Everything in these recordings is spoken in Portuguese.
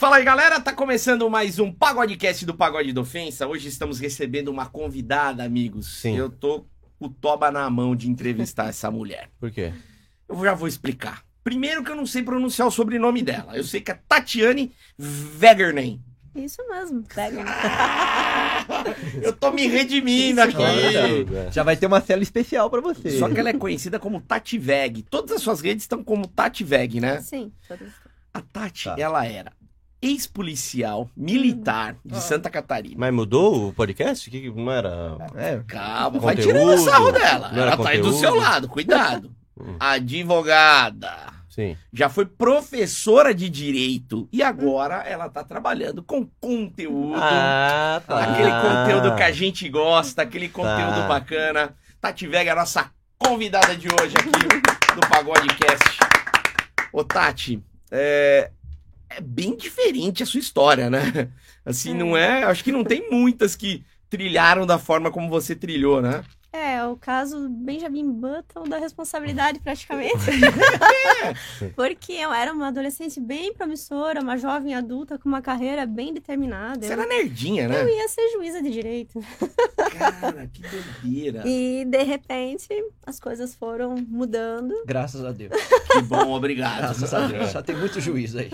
Fala aí, galera, tá começando mais um Pagodecast do Pagode da Ofensa. Hoje estamos recebendo uma convidada, amigos. Sim. Eu tô com o toba na mão de entrevistar essa mulher. Por quê? Eu já vou explicar. Primeiro que eu não sei pronunciar o sobrenome dela. Eu sei que é Tatiane Wegernen. Isso mesmo, pega. Eu tô me redimindo aqui. Já vai ter uma cela especial pra você. Só que ela é conhecida como Tati Veg. Todas as suas redes estão como Tati Veg, né? Sim, todas. A Tati, Tá. ela era ex-policial militar de Ah. Santa Catarina. Mas mudou o podcast? Que que não era. É, Calma, vai Conteúdo. tirando sarro dela. Não era Ela tá aí do conteúdo. seu lado, cuidado. Hum. Advogada. Sim. Já foi professora de direito e agora ela tá trabalhando com conteúdo. Ah, tá. Aquele conteúdo que a gente gosta, aquele conteúdo Tá. bacana. Tati Vega, a nossa convidada de hoje aqui do Pagodecast. Ô, Tati, é, é bem diferente a sua história, né? Assim, não é. Acho que não tem muitas que trilharam da forma como você trilhou, né? É, o caso Benjamin Button da responsabilidade, praticamente. Porque eu era uma adolescente bem promissora, uma jovem adulta com uma carreira bem determinada. Você Eu, era nerdinha, né? eu ia ser juíza de direito. Cara, que doideira. E, de repente, as coisas foram mudando. graças a Deus. Que bom, obrigado. Graças a Deus. Já tem muito juiz aí.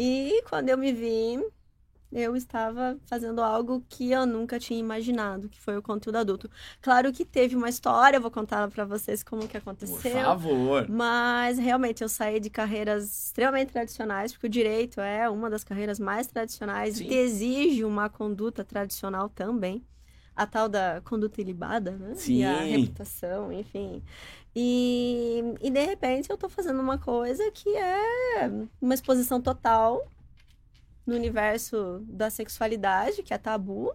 E quando eu me vi, eu estava fazendo algo que eu nunca tinha imaginado, que foi o conteúdo adulto. Claro que teve uma história, eu vou contar pra vocês como que Por aconteceu. favor. Mas realmente eu saí de carreiras extremamente tradicionais, porque o direito é uma das carreiras mais tradicionais Sim. e exige uma conduta tradicional também. A tal da conduta ilibada, né? E a Sim. reputação, enfim. E, e de repente eu tô fazendo uma coisa que é uma exposição total no universo da sexualidade, que é tabu.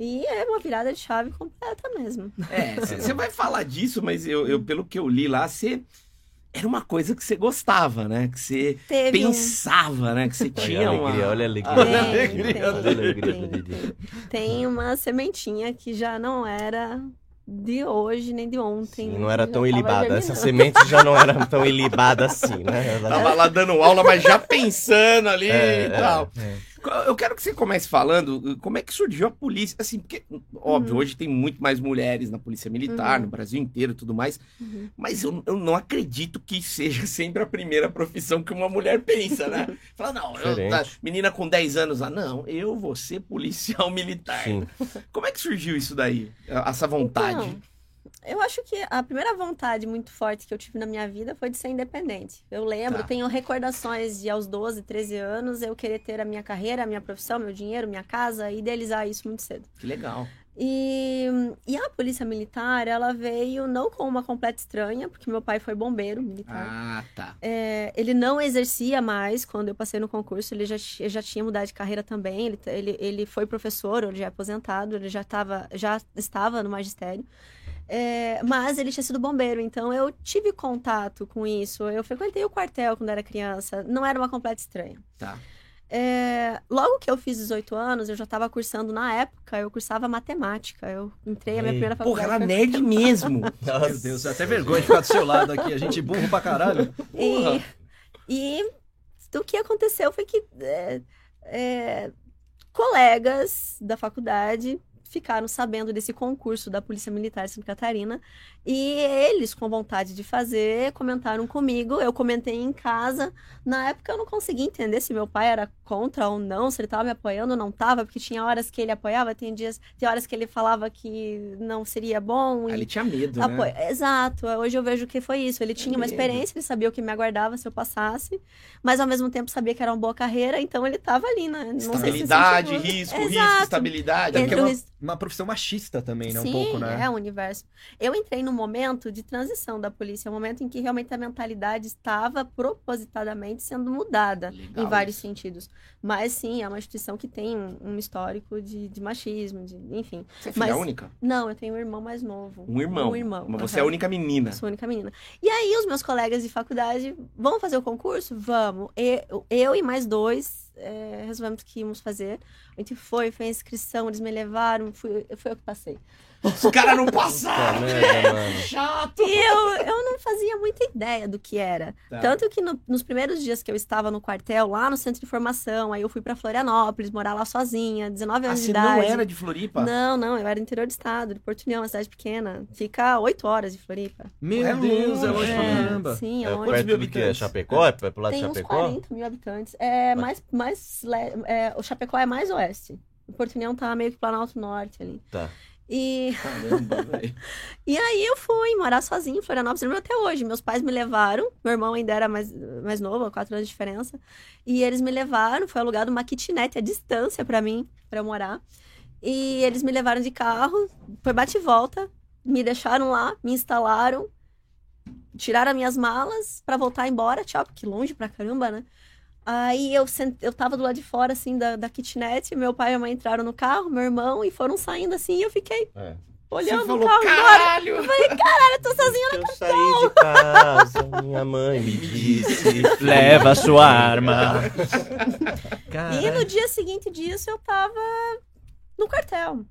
E é uma virada de chave completa mesmo. É, você vai falar disso, mas eu, eu, pelo que eu li lá, você. Era uma coisa que você gostava, né? Que você Teve um... pensava, né? Que você Olha tinha uma. olha a alegria. Olha a Tem, alegria. tem, Olha a alegria tem, do Didi. tem. Tem uma sementinha que já não era de hoje nem de ontem. Sim, não era tão ilibada. Essa germinando. semente já não era tão ilibada assim, né? Ela- Tava lá dando aula, mas já pensando ali É, e tal. É. Eu quero que você comece falando como é que surgiu a polícia. Assim, porque, óbvio, Uhum. hoje tem muito mais mulheres na polícia militar, Uhum. no Brasil inteiro e tudo mais. Uhum. Mas eu, eu não acredito que seja sempre a primeira profissão que uma mulher pensa, né? Fala, não, eu, tá, menina com 10 anos lá, não, eu vou ser policial militar. Sim. Como é que surgiu isso daí? Essa vontade? Então, eu acho que a primeira vontade muito forte que eu tive na minha vida foi de ser independente. Eu lembro, Tá. tenho recordações de aos 12, 13 anos eu querer ter a minha carreira, a minha profissão, meu dinheiro, minha casa, e idealizar isso muito cedo. Que legal. E, e a polícia militar, ela veio não com uma completa estranha, porque meu pai foi bombeiro militar. Ah, tá. É, ele não exercia mais quando eu passei no concurso, ele já, já tinha mudado de carreira também. Ele, ele, ele foi professor, ele já é aposentado, ele já, tava, já estava no magistério. É, mas ele tinha sido bombeiro, então eu tive contato com isso. Eu frequentei o quartel quando era criança, não era uma completa estranha. Tá. É, logo que eu fiz 18 anos, eu já estava cursando na época, eu cursava matemática. Eu entrei a minha Ei, primeira Porra, faculdade. era foi nerd mesmo. Meu Deus, é até vergonha de ficar do seu lado aqui. A gente burro pra caralho. Porra. E, e o que aconteceu foi que é, é, colegas da faculdade ficaram sabendo desse concurso da Polícia Militar de Santa Catarina e eles, com vontade de fazer, comentaram comigo. Eu comentei em casa. Na época eu não conseguia entender se meu pai era contra ou não, se ele estava me apoiando ou não estava, porque tinha horas que ele apoiava, tem dias, tem horas que ele falava que não seria bom. Ah, e- Ele tinha medo, Apo- né? Exato. Hoje eu vejo que foi isso. Ele tinha uma medo. experiência, ele sabia o que me aguardava se eu passasse, mas ao mesmo tempo sabia que era uma boa carreira, então ele tava ali, né? Não sei se Estabilidade, sentiu- risco, risco, Exato. estabilidade. Entre é o uma- Uma profissão machista também, né? Um Sim, pouco, né? é um universo. Eu entrei num momento de transição da polícia, um momento em que realmente a mentalidade estava propositadamente sendo mudada Legal em vários sentidos. Mas sim, é uma instituição que tem um, um histórico de, de machismo, de, enfim. Você é filha Mas- única? Não, eu tenho um irmão mais novo. Um irmão. Um irmão. Mas você aham. é a única menina. Sou a única menina. E aí, os meus colegas de faculdade, vamos fazer o concurso? Vamos. Eu, eu e mais dois é, resolvemos que íamos fazer. A gente foi, fez a inscrição, eles me levaram, fui, foi eu que passei. Os caras não Puta passaram. merda, mano. Chato. E eu, eu não fazia muita ideia do que era. Tá. Tanto que no- nos primeiros dias que eu estava no quartel, lá no centro de formação, aí eu fui pra Florianópolis, morar lá sozinha, 19 Ah, anos de você idade. não era de Floripa? Não, não, eu era do interior do estado, de Porto União, uma cidade pequena. Fica 8 horas de Floripa. Meu É Deus, é longe pra É, caramba. Sim, é É longe. Quantos mil perto do que? É habitantes? Chapecó? É pro lado de Tem uns Chapecó? 40 mil habitantes. É mais, mais le- é, o Chapecó é mais oeste. O Porto União tá meio que Planalto Norte ali. Tá. E, Caramba, velho. e aí eu fui morar sozinha em Florianópolis, eu lembro até hoje. Meus pais me levaram, meu irmão ainda era mais, mais novo, quatro anos de diferença. E eles me levaram, foi alugado uma kitnet à distância pra mim, pra eu morar. E eles me levaram de carro, foi bate e volta, me deixaram lá, me instalaram, tiraram as minhas malas pra voltar embora, tchau, porque longe pra caramba, né? Aí eu, sent... eu tava do lado de fora, assim, da, da kitnet, meu pai e a mãe entraram no carro, meu irmão, e foram saindo assim, e eu fiquei É. olhando Você falou, o carro embora. caralho. Eu tô sozinha. Eu saí de casa, minha mãe me disse. Leva a sua arma. E Caralho. no dia seguinte disso, eu tava no quartel.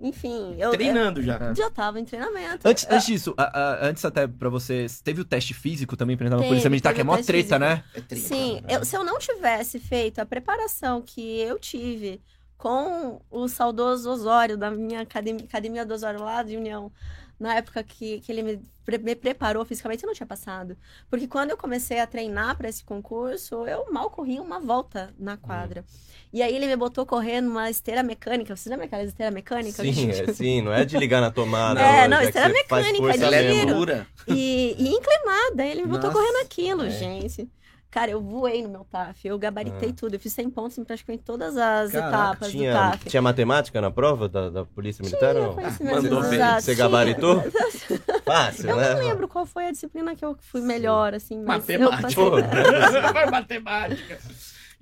Enfim, eu, Treinando já. eu já tava em treinamento. Antes, antes disso, a- a- antes até pra você, teve o teste físico também pra entrar na polícia militar, que é mó treta, físico. né? É treino, Sim, cara. eu- se eu não tivesse feito a preparação que eu tive com o saudoso Osório, da minha academia, academia do Osório lá de União, na época que, que ele me, pre- me preparou fisicamente, eu não tinha passado. Porque quando eu comecei a treinar para esse concurso, eu mal corria uma volta na quadra. E aí ele me botou correndo numa esteira mecânica. Você lembra aquela esteira mecânica? Sim, é, sim, não é de ligar na tomada. É, não, faz mecânica, de é mesmo. giro. dura. E, e inclinada, ele me botou Nossa. correndo aquilo, É. gente. Cara, eu voei no meu TAF, eu gabaritei Ah. tudo, eu fiz 100 pontos em praticamente todas as Caraca, etapas do Tinha, TAF. tinha matemática na prova da, da polícia militar ou não? Mandou bem. Você tinha. gabaritou? Fácil, Eu né? não lembro qual foi a disciplina que eu fui melhor, assim, mas eu Matemática. passei. Pô. Vai matemática.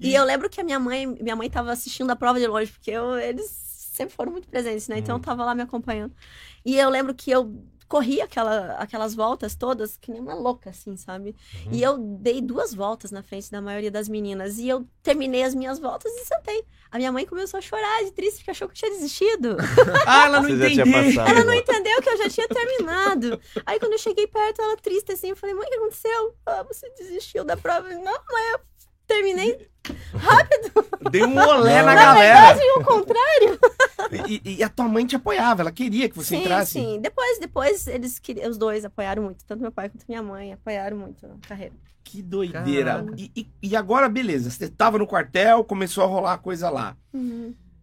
E eu lembro que a minha mãe, minha mãe tava assistindo a prova de longe, porque eu- eles sempre foram muito presentes, né? Então Hum. eu tava lá me acompanhando. E eu lembro que eu corri aquela, aquelas voltas todas que nem uma louca, assim, sabe? Uhum. E eu dei duas voltas na frente da maioria das meninas. E eu terminei as minhas voltas e sentei. A minha mãe começou a chorar de triste, porque achou que eu tinha desistido. Ah, ela não entendeu. Ela não entendeu que eu já tinha terminado. Aí quando eu cheguei perto, ela triste assim, eu falei, mãe, o que aconteceu? Ah, você desistiu da prova. Não, mãe, eu terminei Deu um olé na Não. galera. e o contrário. E, e a tua mãe te apoiava, ela queria que você sim, entrasse. sim. Depois, depois eles queriam, os dois apoiaram muito, tanto meu pai quanto minha mãe apoiaram muito a carreira. Que doideira. E, e- e agora, beleza, você tava no quartel, começou a rolar a coisa lá.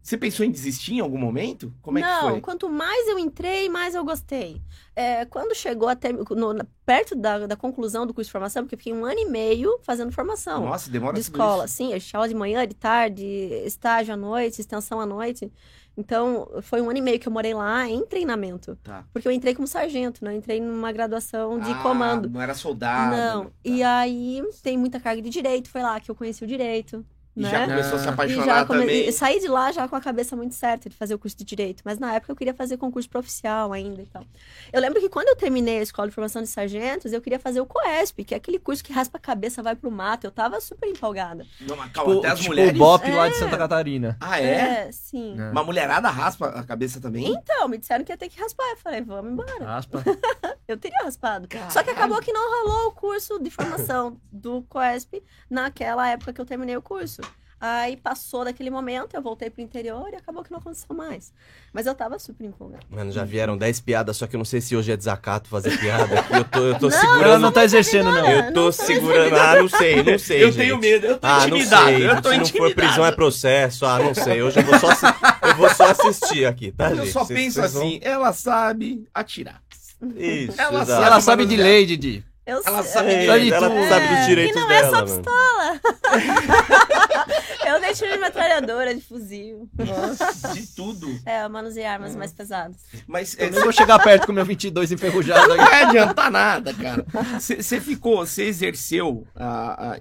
Você pensou em desistir em algum momento? Como é Não, que foi? quanto mais eu entrei, mais eu gostei. É, quando chegou até no- perto da, da conclusão do curso de formação, porque eu fiquei um ano e meio fazendo formação Nossa, demora de escola. isso. Sim, eu tinha aula de manhã, de tarde, estágio à noite, extensão à noite. Então, foi um ano e meio que eu morei lá em treinamento. Tá. Porque eu entrei como sargento, né? Eu entrei numa graduação de Ah, comando. Não era soldado. Não. Tá. E aí, tem muita carga de direito. Foi lá que eu conheci o direito. E né? já começou a se Ah. E apaixonar já come... também. e saí de lá já com a cabeça muito certa de fazer o curso de direito, mas na época eu queria fazer concurso para oficial ainda e tal. Eu lembro que quando eu terminei a escola de formação de sargentos, eu queria fazer o COESP, que é aquele curso que raspa a cabeça, vai pro mato. Eu tava super empolgada. Não, mas calma, Tipo, até as tipo mulheres. o Bop lá É. de Santa Catarina. Ah, é? sim. É. Uma mulherada raspa a cabeça também? Então, me disseram que ia ter que raspar. Eu falei, vamos embora. Aspa. Eu teria raspado. Caralho. Só que acabou que não rolou o curso de formação do COESP naquela época que eu terminei o curso. Aí passou daquele momento, eu voltei pro interior e acabou que não aconteceu mais. Mas eu tava super empolgada. Mano, já vieram 10 piadas, só que eu não sei se hoje é desacato fazer piada. Eu tô, eu tô Não, Ela segurando. não tá exercendo, não. Eu tô não segurando. Ah, não sei, não sei. eu gente. tenho medo, eu tô Ah, não intimidado. sei. Eu tô Se não for prisão, é processo. Ah, não sei. Hoje eu vou só, eu vou só assistir aqui, tá, Eu gente? só penso vocês vão- assim, ela sabe atirar. Isso, Ela sabe Ela sabe de lei, Didi. Eu Ela sei- sabe ela tudo. sabe dos É, direitos que não é dela, só pistola. eu dei tiro de metralhadora, de fuzil. De tudo. É, eu manusei armas mais pesadas. Mas Eu é, nem vou chegar perto com meu 22 enferrujado não aqui. vai adiantar nada, cara. Você ficou, você exerceu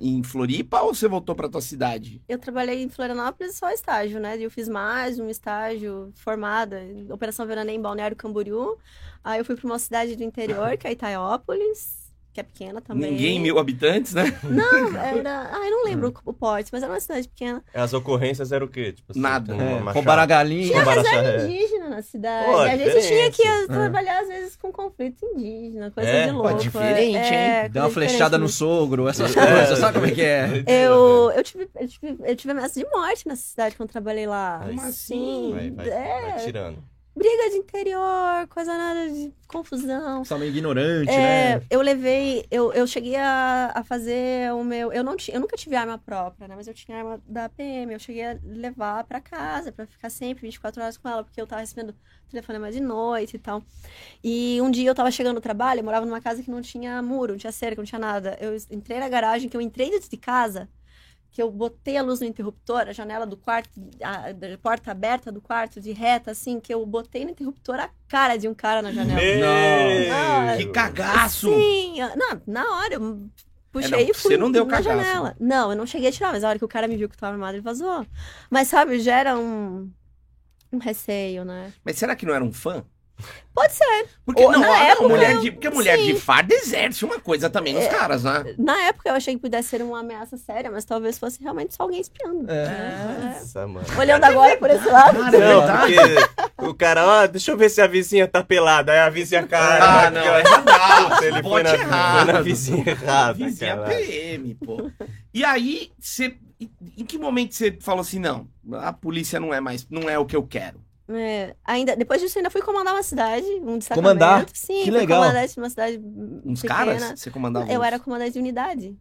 em Floripa ou você voltou pra tua cidade? Eu trabalhei em Florianópolis só estágio, né? Eu fiz mais um estágio formada em Operação Veraneio em Balneário Camboriú. Aí eu fui para uma cidade do interior, que é Itaiópolis. Que é pequena também. Ninguém mil habitantes, né? Não, era. Ah, eu não lembro o porte, mas era uma cidade pequena. As ocorrências eram o quê? Tipo, assim, Nada. uma- É, uma roubaram a chave. galinha. Tinha reserva indígena na cidade. Pô, a gente tinha que trabalhar, às vezes, com conflito indígena, coisa É? de Pô, louco. diferente, é, Deu uma coisa flechada no sogro, essas É. coisas. Sabe como é que é? Eu, eu, tive, eu, tive, eu tive ameaça de morte nessa cidade quando trabalhei lá. Como Sim, Vai, vai, é, vai tirando. Briga de interior, coisa nada de confusão. Só meio ignorante, É, né? eu levei, eu, eu cheguei a, a fazer o meu, eu não tinha, eu nunca tive arma própria, né, mas eu tinha arma da PM, eu cheguei a levar pra casa pra ficar sempre 24 horas com ela, porque eu tava recebendo telefonema de noite e tal. E um dia eu tava chegando no trabalho, eu morava numa casa que não tinha muro, não tinha cerca, não tinha nada. Eu entrei na garagem, que eu entrei dentro de casa, que eu botei a luz no interruptor, a janela do quarto, a, a porta aberta do quarto, de reta, assim, que eu botei no interruptor a cara de um cara na janela. Meu! Ah, Que cagaço! Sim, não, na hora eu puxei É, não, e fui você não deu na cagaço, janela. Não, eu não cheguei a tirar, mas a hora que o cara me viu que eu tava armado, ele vazou. Mas sabe, gera um, um receio, né? Mas será que não era um fã? Pode ser. Porque Ou, não, na a- época, mulher de, porque mulher sim. de farda exerce uma coisa também nos caras, né? Na época eu achei que pudesse ser uma ameaça séria, mas talvez fosse realmente só alguém espiando. É. É. Nossa, mano. Olhando agora por esse lado. Cara, é Não, o cara, ó, deixa eu ver se a vizinha tá pelada. Aí a vizinha, cara. Ah, não, é errado. Ele foi na, errado. foi na vizinha errada. Vizinha. PM, pô. E aí, você. Em que momento você falou assim, não, a polícia não é mais, não é o que eu quero? É, ainda, depois disso, eu ainda fui comandar uma cidade, um destacamento. Comandar? Sim, Que legal. comandante de uma cidade Uns pequena. caras? Você comandava Eu uns- era comandante de unidade.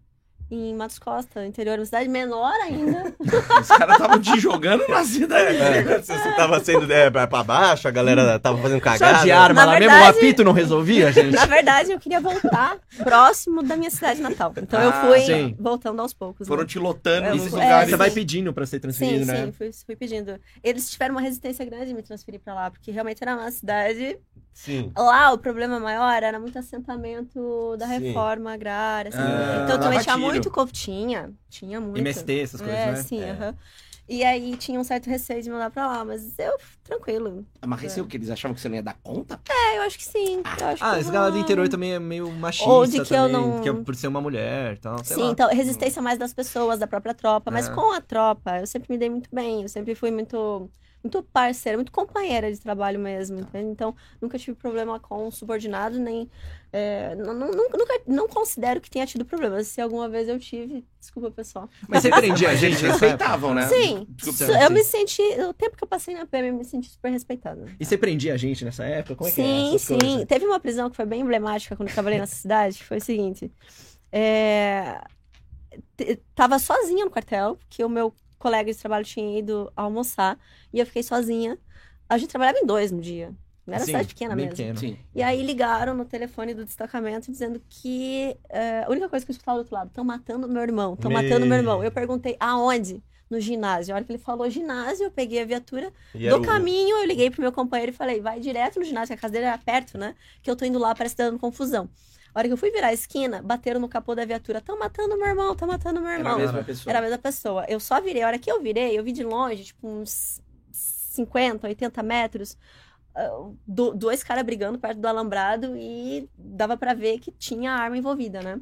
Em Matos Costa, interior, uma cidade menor ainda. Os caras estavam te jogando na cidade. É, Você, você tava sendo é, pra baixo, a galera tava fazendo Só cagada. de arma Na lá mesmo, verdade- o apito não resolvia, gente? Na verdade, eu queria voltar próximo da minha cidade natal. Então eu Ah, fui sim. voltando aos poucos. Foram né? te lotando É, nesses é, lugares. Você vai sim. pedindo pra ser Sim, transferido, né? sim, fui, fui pedindo. Eles tiveram uma resistência grande de me transferir pra lá, porque realmente era uma cidade. Sim. Lá o problema maior era muito assentamento da Sim. reforma agrária. assim. Ah, então também tinha muito. Tinha, tinha muito. MST, essas coisas, é, né? Sim, É. aham. E aí tinha um certo receio de mandar pra lá, mas eu, tranquilo. Mas receio que eles achavam que você não ia dar conta? É, eu acho que sim. Eu acho Ah, que esse galera do não. interior também é meio machista Ou de que eu também, não- que é por ser uma mulher e tal, sei Sim, lá. então, resistência mais das pessoas, da própria tropa. Mas É. com a tropa, eu sempre me dei muito bem. Eu sempre fui muito, muito parceira, muito companheira de trabalho mesmo. entende? Então, nunca tive problema com subordinado, nem. é, não, não- nunca, nunca- não considero que tenha tido problema. Se alguma vez eu tive, desculpa, pessoal. Mas você prendia a gente respeitavam, né? Sim, Desculpa. eu me senti. O tempo que eu passei na PM, eu me senti super respeitada. E você prendia a gente nessa época? Como é que é? sim, sim. coisas? Teve uma prisão que foi bem emblemática quando eu trabalhei nessa cidade, que foi o seguinte. É... Tava sozinha no quartel, porque o meu colega de trabalho tinha ido almoçar, e eu fiquei sozinha. A gente trabalhava em dois no dia. Não era Sim, cidade pequena mesmo. pequeno. Sim. E aí ligaram no telefone do destacamento dizendo que é, a única coisa que eu escutava do outro lado, estão matando meu irmão, estão Me- matando meu irmão. Eu perguntei aonde? No ginásio. A hora que ele falou ginásio, eu peguei a viatura E do o- caminho, eu liguei pro meu companheiro e falei, vai direto no ginásio, que a casa dele era perto, né? Que eu tô indo lá, parece que tá dando confusão. A hora que eu fui virar a esquina, bateram no capô da viatura. Estão matando meu irmão, estão matando meu Era irmão. a mesma pessoa. Era a mesma pessoa. Eu só virei, a hora que eu virei, eu vi de longe, tipo, uns 50, 80 metros, ah, do- dois caras brigando perto do alambrado e dava pra ver que tinha arma envolvida, né?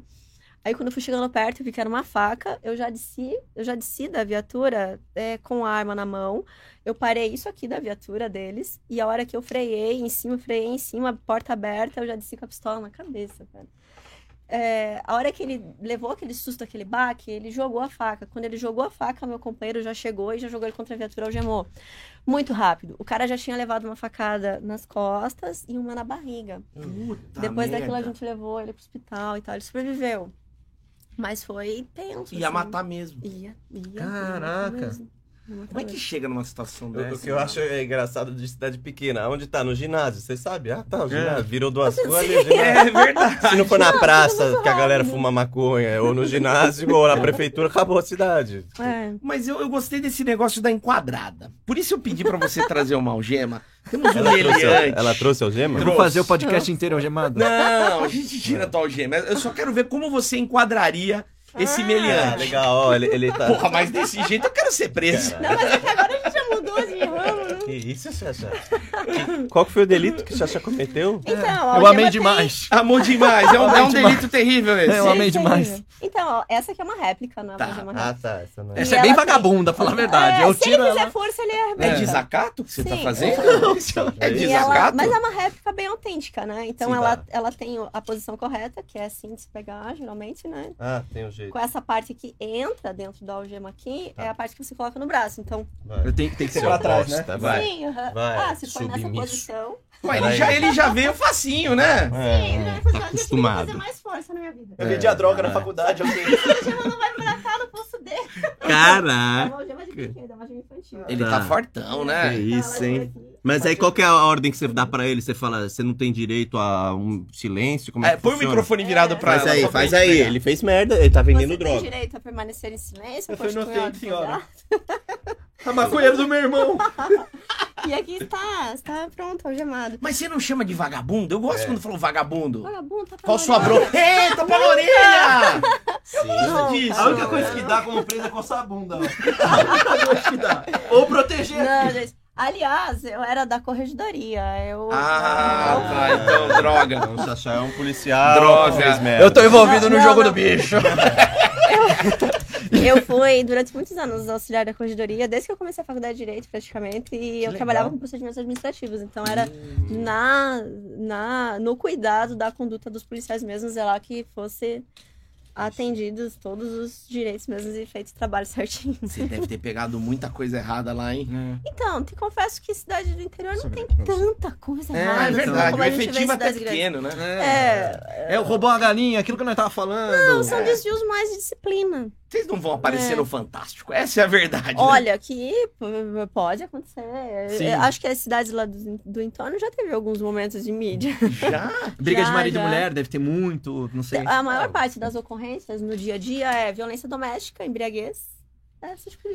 Aí quando eu fui chegando perto, eu vi que era uma faca, eu já desci, eu já desci da viatura é, com a arma na mão. Eu parei isso aqui da viatura deles, e a hora que eu freiei em cima, freiei em cima, porta aberta, eu já desci com a pistola na cabeça, cara. É, a hora que ele levou aquele susto, aquele baque, ele jogou a faca. Quando ele jogou a faca, meu companheiro já chegou e já jogou ele contra a viatura, algemou. Muito rápido. O cara já tinha levado uma facada nas costas e uma na barriga. Puta Depois daquilo a merda. gente levou ele pro hospital e tal. Ele sobreviveu. Mas foi tenso. Ia assim. matar mesmo. Ia, ia. Caraca. matar mesmo. Como é que mesmo. chega numa situação dessa? o que eu acho é engraçado de cidade pequena. Onde tá? No ginásio, você sabe? Ah, tá, o É. ginásio. Virou duas ruas ali. o ginásio. É verdade. Se não for na praça que a galera rápido. fuma maconha, ou no ginásio, ou na prefeitura, acabou a cidade. É. Mas eu, eu gostei desse negócio da enquadrada. Por isso eu pedi pra você trazer uma algema. Temos um Ela trouxe, meliante. ela trouxe algema? Vou fazer o podcast inteiro algemado. Não, a gente tira a tua algema. Eu só quero ver como você enquadraria esse Ah, meliante. legal, ó, ele, ele tá. Porra, mas desse jeito eu quero ser preso. Não, mas é que agora a gente já mudou de ramo? Que isso, Xaxá? Qual que foi o delito que o Xaxá cometeu? Então, a Eu algema amei demais. Amor demais. É um, é um delito terrível esse. Eu amei demais. Então, ó, essa aqui é uma réplica, não é Tá. uma Ah, real. tá. Essa não é. Essa é bem ela tem- vagabunda, falar a verdade. É, Eu se tiro ele fizer ela. força, ele É arrebenta. desacato que você tá Sim. fazendo? É E ela- desacato? mas é uma réplica bem autêntica, né? Então Sim, ela, tá. ela tem a posição correta, que é assim de se pegar, geralmente, né? Ah, tem um jeito. Com essa parte que entra dentro da algema aqui, Tá. é a parte que você coloca no braço. Então, Vai. Eu tenho, tem que ser pra trás, né? Vai. Aham. Vai, ah, se for nessa posição. Ué, ele, já, ele já veio facinho, né? É, Sim, já fazer, acostumado. fazer mais força na minha vida. Eu vendi a droga na É. faculdade, eu sei. A algema não vai pra cá no pulso dele. Caraca. brinquedo, é. Ele tá, Tá. fortão, Que né? isso, hein? Mas aí qual que é a ordem que você dá pra ele? Você fala, você não tem direito a um silêncio? Como é, É, põe o microfone virado É. pra Faz ela. aí, faz aí. pegar. Ele fez merda, ele tá vendendo Você tem droga. direito a permanecer em silêncio, Eu fui tempo, senhora. A maconheira do meu irmão. E aqui está, está pronto, algemado. Mas você não chama de vagabundo? Eu gosto quando falou vagabundo. Vagabundo, tá Qual sua orelha. bro? Eita, pra orelha! Não, disso. A única coisa que dá como presa é coçar a bunda. ó. A única coisa que dá. Ou proteger. Não, gente. Aliás, eu era da corregedoria. Eu. Ah, tá, então, droga. O Xaxá é um policial. Droga. que fez merda. Eu tô envolvido Não, no não, jogo não. do bicho. Eu fui durante muitos anos auxiliar da corregedoria, desde que eu comecei a faculdade de Direito, praticamente, e eu legal. trabalhava com procedimentos administrativos. Então era na, na, no cuidado da conduta dos policiais mesmos, é lá que fosse atendidos todos os direitos mesmos e feito o trabalho certinho. Você deve ter pegado muita coisa errada lá, hein? Então, te confesso que cidade do interior não Sobre- tem tanta coisa É, errada. Ah, é verdade. como O a efetivo até pequeno, né? É, É, roubou uma galinha, aquilo que nós tava falando. não, são desvios mais de disciplina. Vocês não vão aparecer É. no Fantástico. Essa é a verdade. né? Olha, que p- pode acontecer. Sim. Acho que as cidades lá do, do entorno já teve alguns momentos de mídia. Já? Briga de Já, marido já. e mulher, deve ter muito, não sei. A maior parte das ocorrências no dia a dia é violência doméstica, embriaguez. É,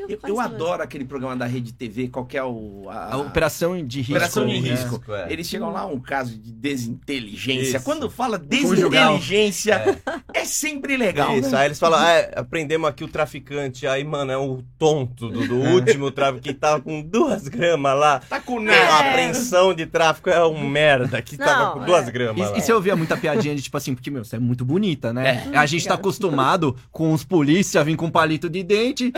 Eu, eu adoro aquele programa da Rede TV, qual que é o... A, A operação de risco. Operação de risco. é. Eles chegam lá, um caso de desinteligência. Isso. Quando fala desinteligência, é, sempre legal. Isso, né? aí eles falam, ah, é, aprendemos aqui o traficante. Aí, mano, é o tonto do, do último tráfico que tava com duas gramas lá. Tá com A nada. apreensão de tráfico é um merda que tava Não, com duas é. gramas lá. E, e você ouvia muita piadinha de tipo assim, porque, meu, você é muito bonita, né? É. A gente tá acostumado com os polícia vir com palito de dente.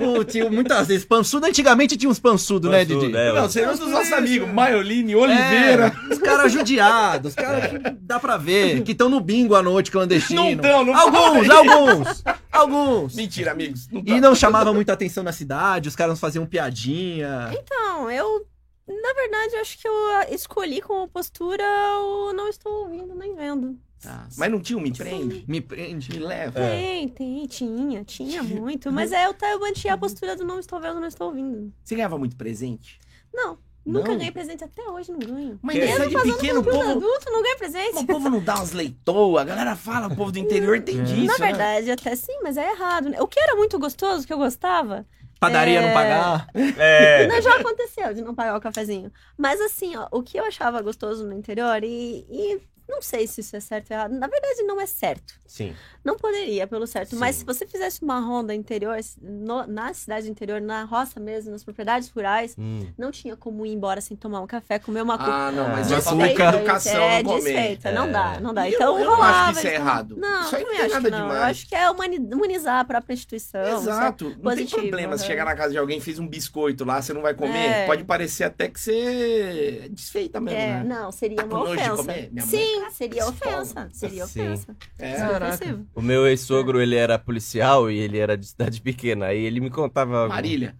O tio, muitas vezes, pançudo, antigamente tinha uns pançudo, né, Pançudo, Didi? é, Não, você é um dos nossos amigos, Maioline, Oliveira. É, os caras judiados, os caras que dá pra ver, que estão no bingo à noite clandestino. Não tão, não Alguns, alguns, alguns. Mentira, amigos. Não E não chamava muita atenção na cidade, os caras faziam piadinha. Então, eu. Na verdade, eu acho que eu escolhi como postura o não estou ouvindo nem vendo. Tá. Mas não tinha um me prende? Me prende. Me leva. É. Tem, tem, tinha, tinha muito. Mas é, eu, eu mantinha a postura do não estou vendo, não estou ouvindo. Você ganhava muito presente? Não, nunca Não? ganhei presente até hoje, não ganho. Mas Que? nessa de pequeno, o povo, adulto, não ganho presente. o povo não dá umas leitoas. A galera fala, o povo do interior tem disso, Na né? verdade, até sim, mas é errado. né? O que era muito gostoso, que eu gostava, Padaria É. não pagar. É. não, já aconteceu de não pagar o cafezinho. Mas assim, ó, o que eu achava gostoso no interior, e, e não sei se isso é certo ou errado. Na verdade, não é certo. Sim. Não poderia, pelo certo. Sim. Mas se você fizesse uma ronda interior, no- na cidade interior, na roça mesmo, nas propriedades rurais, Hum. não tinha como ir embora sem tomar um café, comer uma coisa. Ah, não, mas desfeita, de educação é, no começo. desfeita, não É. dá, não dá. E Então, eu não rolava, acho que isso é errado. Não, Isso aí não tem acho nada que não. demais. Eu acho que é humani- humanizar a própria instituição. Exato. Não tem positivo, problema se né? chegar na casa de alguém fez um biscoito lá, você não vai comer. É. Pode parecer até que você é desfeita mesmo, É, né? não, seria Tá uma ofensa. Sim, seria ofensa. Seria ofensa. É. Seria ofensivo. O meu ex-sogro, ele era policial e ele era de cidade pequena. Aí ele me contava. Marília.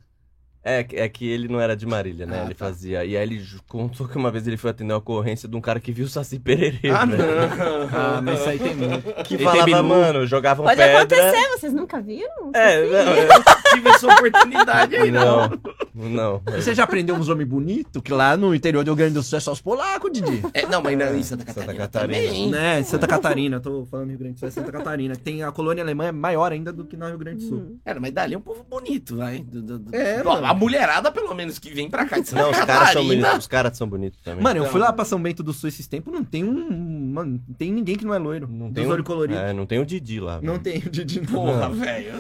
É, que- é que ele não era de Marília, né? Ah, ele tá. fazia. E aí ele contou que uma vez ele foi atender uma ocorrência de um cara que viu o Saci Pererê. Ah, velho. não. Ah, mas isso aí tem muito. Que Ele falava, mano, jogavam Pode pedra. acontecer, vocês nunca viram? É, não, eu- Tive essa oportunidade aí, não. não, não. Você já aprendeu uns homens bonitos? Que lá no interior do Rio Grande do Sul é só os polacos, Didi. É, não, mas não, em Santa Santa Catarina, Catarina. também. né? Santa Catarina, eu tô falando Rio Grande do Sul, é Santa Catarina. Tem a colônia alemã é maior ainda do que no Rio Grande do Sul. Hum. Cara, mas dali é um povo bonito, vai. Do- do- do- É, mano. A mulherada, pelo menos, que vem pra cá de Santa Não, os caras são Catarina. bonitos. Os caras são bonitos também. Mano, eu Então. fui lá pra São Bento do Sul esses tempos, não tem um. Mano, não tem ninguém que não é loiro. não tem um, coloridos. É, não tem o Didi lá. Não tem o Didi. Porra, velho.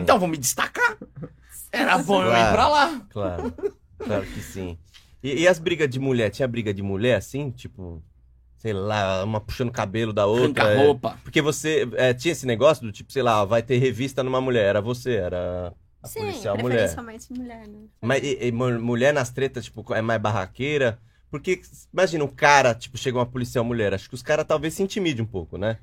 Então vou me destacar. Era bom eu ir Claro. pra lá. Claro. Claro que sim. E, e as brigas de mulher? Tinha briga de mulher assim? Tipo, sei lá, uma puxando o cabelo da outra? Arranca é? roupa. Porque você é, tinha esse negócio do tipo, sei lá, vai ter revista numa mulher. Era você, era a Sim, policial mulher. preferencialmente mulher, né? Mas e- e mu- mulher nas tretas, tipo, é mais barraqueira? Porque, imagina, um cara, tipo, chega uma policial mulher. Acho que os caras talvez se intimidem um pouco, né?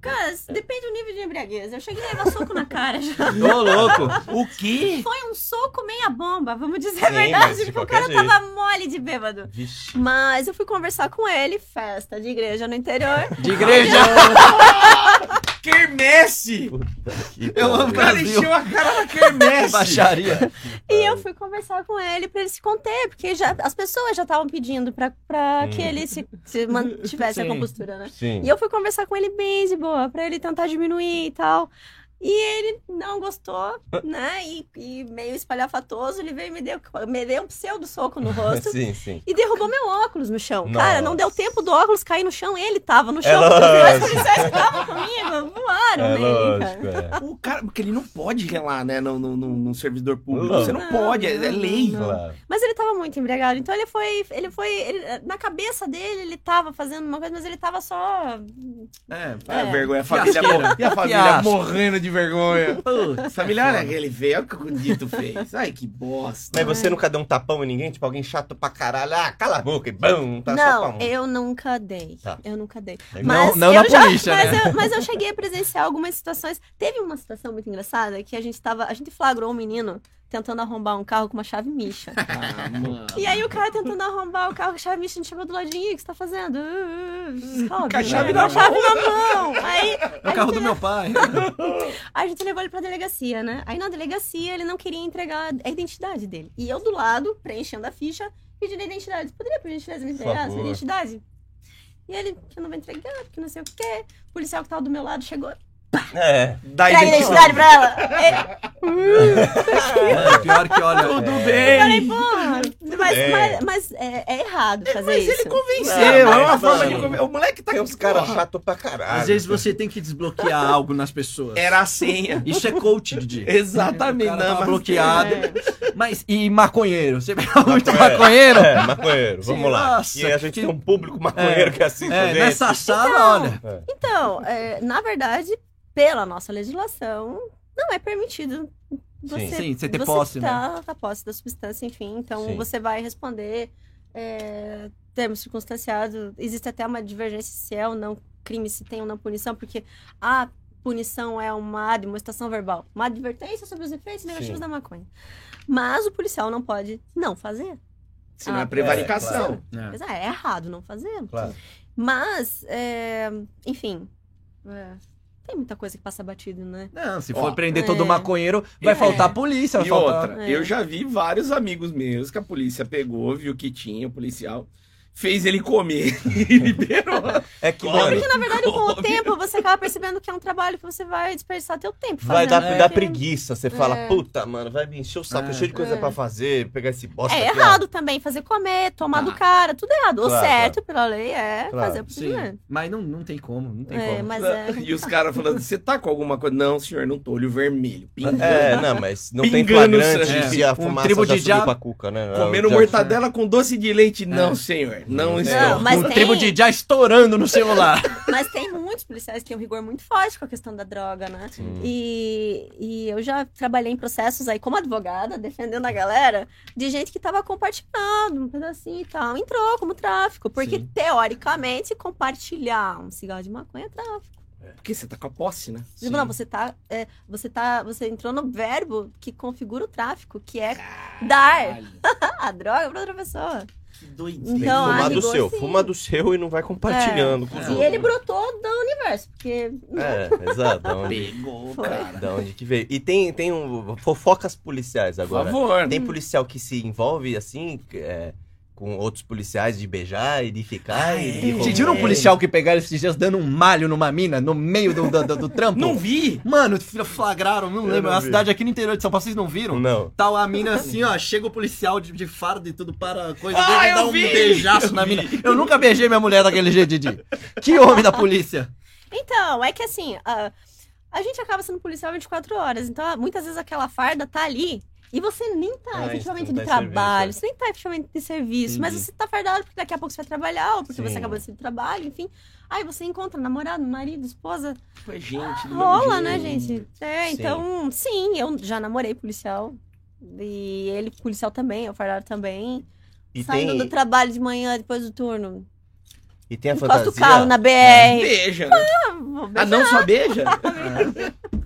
Cara, depende do nível de embriaguez. Eu cheguei a levar soco na cara já. Ô, louco. O quê? Foi um soco meia bomba, vamos dizer a Sim, verdade, mas de porque o cara jeito. tava mole de bêbado. Vixe. Mas eu fui conversar com ele, festa de igreja no interior. De igreja. Quermesse! Eu amo O cara Brasil. encheu a cara na quermesse. Baixaria. E eu fui conversar com ele pra ele se conter, porque já, as pessoas já estavam pedindo pra, pra Hum. que ele se, se mantivesse a Sim. compostura, né? Sim. E eu fui conversar com ele bem de boa, pra ele tentar diminuir e tal. E ele não gostou, né? E, e meio espalhafatoso, ele veio e me deu, me deu um pseudo soco no rosto. Sim, sim. E derrubou meu óculos no chão. Nossa. Cara, não deu tempo do óculos cair no chão, ele tava no É chão. Os dois lógico. policiais que estavam comigo voaram É nele, lógico, cara. é. O cara, porque ele não pode relar, né, no, no, no- no servidor público. Não. Você não, Não, pode, é, é lei. Claro. Mas ele tava muito embriagado. Então ele foi. Ele foi. ele- na cabeça dele, ele tava fazendo uma coisa, mas ele tava só. É, É. vergonha, a família, e a família morrendo de vergonha. Putz, Família, olha foda. que ele veio, olha o que o Dito fez. Ai, que bosta. Mas você nunca deu um tapão em ninguém? Tipo, alguém chato pra caralho. Ah, cala a boca e bum, tá só não, eu nunca dei. Tá. Eu nunca dei. Não, Mas não eu na já- polícia, mas, né? eu, mas eu cheguei a presenciar algumas situações. Teve uma situação muito engraçada que a gente tava. A gente flagrou um menino tentando arrombar um carro com uma chave micha. Ah. E aí o cara tentando arrombar o carro com a chave micha, a gente chegou do ladinho, o que você tá fazendo? Uh, uh, sobe, Com a né? chave Com na a chave na mão. Aí, É o carro do meu pai. Aí a gente levou ele pra delegacia, né? Aí na delegacia ele não queria entregar a identidade dele. E eu do lado, preenchendo a ficha, pedindo a identidade. Poderia, por gentileza, me entregar essa favor. identidade? E ele, que eu não vou entregar, porque não sei o quê. O policial que tava do meu lado chegou. É. Dá identidade pra ela! É, É, pior que olha. Tudo é, falei, bem. porra! Mas, É. mas, mas é, é errado fazer Mas isso. ele convenceu, Não, é uma mas, forma de convencer. O moleque tá Tem com uns caras chatos pra caralho. Às vezes você tem que desbloquear algo nas pessoas. Era a senha. Isso é coach, Didi. Exatamente, O cara não, tava mas- bloqueado. É. Mas, e maconheiro? Você pega muito Maconheiro. maconheiro? É, maconheiro, vamos Sim, lá. nossa, e a gente que- tem um público maconheiro É. que assiste É, nessa sala, olha. É. Então, é, na verdade, pela nossa legislação, não é permitido você, Sim, você ter você posse, né? tá posse da substância, enfim. Então, Sim. você vai responder é, termos circunstanciados. Existe até uma divergência se é ou não crime, se tem ou não punição, porque a punição é uma admoestação verbal, uma advertência sobre os efeitos negativos Sim. da maconha. Mas o policial não pode não fazer. Se não é Ah, prevaricação. É. Mas é errado não fazer. Claro. Mas, é, enfim, é, tem muita coisa que passa batido, né? Não, se Ó, for prender é. todo maconheiro, vai É. faltar polícia, vai E faltar... outra, É. eu já vi vários amigos meus que a polícia pegou, viu que tinha o policial, fez ele comer e liberou. É que, Come. mano, Porque, na verdade, com o Come. tempo, você acaba percebendo que é um trabalho que você vai desperdiçar teu tempo vai fazendo. dar, né? dar preguiça. Você fala, É. puta, mano, vai me encher o saco, É. cheio de coisa É. pra fazer, pegar esse bosta É aqui, ó. errado também fazer comer, tomar Tá. do cara, tudo errado. O Claro, certo, pela lei, é Claro, fazer o procedimento. mas não, não tem como, não tem É, como. mas é. E os caras falando, você tá com alguma coisa? Não, senhor, não tô, olho vermelho. Pingando. É, não, mas não tem flagrante se a Um fumaça tribo já de subiu diabo. pra cuca, né? Comendo Já- mortadela com doce de leite. Não, senhor, não, Não, estou. mas o tem- tribo de já estourando no celular. Mas tem muitos policiais que têm um rigor muito forte com a questão da droga, né? Sim. E, e eu já trabalhei em processos aí como advogada, defendendo a galera, de gente que tava compartilhando um pedacinho e tal. Entrou como tráfico. Porque, Sim. teoricamente, compartilhar um cigarro de maconha é tráfico. Porque você tá com a posse, né? Sim. Não, você tá, é, você tá. Você entrou no verbo que configura o tráfico, que é dar Caralho, a droga pra outra pessoa. Que que Então, fumar do rigor, seu. sim. Fuma do seu e não vai compartilhando com os É. E outros. ele brotou do universo, porque. É, exato. Da onde, Pegou, cara. da onde que veio. E tem, tem um, fofocas policiais Por agora. favor. Tem policial que se envolve assim, é, com outros policiais de beijar e de ficar. Ah, e é. de viram um policial que pegaram esses dias dando um malho numa mina no meio do, do, do- do trampo? Não vi. Mano, flagraram, não Eu lembro. não É uma vi. cidade aqui no interior de São Paulo, vocês não viram? Não. Tá a mina assim, ó, chega o policial de, de farda e tudo para a coisa Ah, dele eu dá um vi! beijaço Eu na vi! mina. Eu nunca beijei minha mulher daquele jeito, Didi. Que homem da polícia. Então, é que assim, a, a gente acaba sendo policial 24 horas. Então, muitas vezes aquela farda tá ali E você nem tá Ah, efetivamente de tá trabalho, serviço, você nem tá efetivamente de serviço, mas Entendi. você tá fardado porque daqui a pouco você vai trabalhar, ou porque Sim. você acabou de sair do trabalho, enfim. Aí você encontra namorado, marido, esposa. Foi gente. Rola, né, gente? É, Sim. então, sim, eu já namorei policial. E ele, policial também, eu fardado também. E Saindo tem, do trabalho de manhã, depois do turno. e tem a Encosta fantasia. o carro na BR. Beija, né? Vou Ah, não só beija?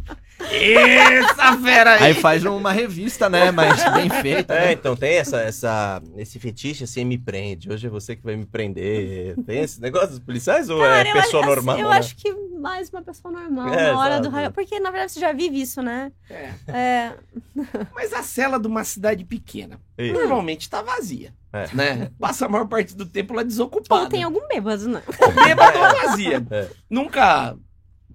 Essa fera aí. Aí faz uma revista, né? Mas bem feita. É, né? então tem essa, essa, esse fetiche assim, me prende. Hoje é você que vai me prender. Tem esse negócio dos policiais ou Cara, é pessoa acho- normal? eu né? acho que mais uma pessoa normal É, na hora exato. do raio. Porque, na verdade, você já vive isso, né? É. É, Mas a cela de uma cidade pequena Isso. normalmente tá vazia. É. Né? Passa a maior parte do tempo lá desocupada. ou tem algum bêbado, né? Bêbado ou vazia. É. Nunca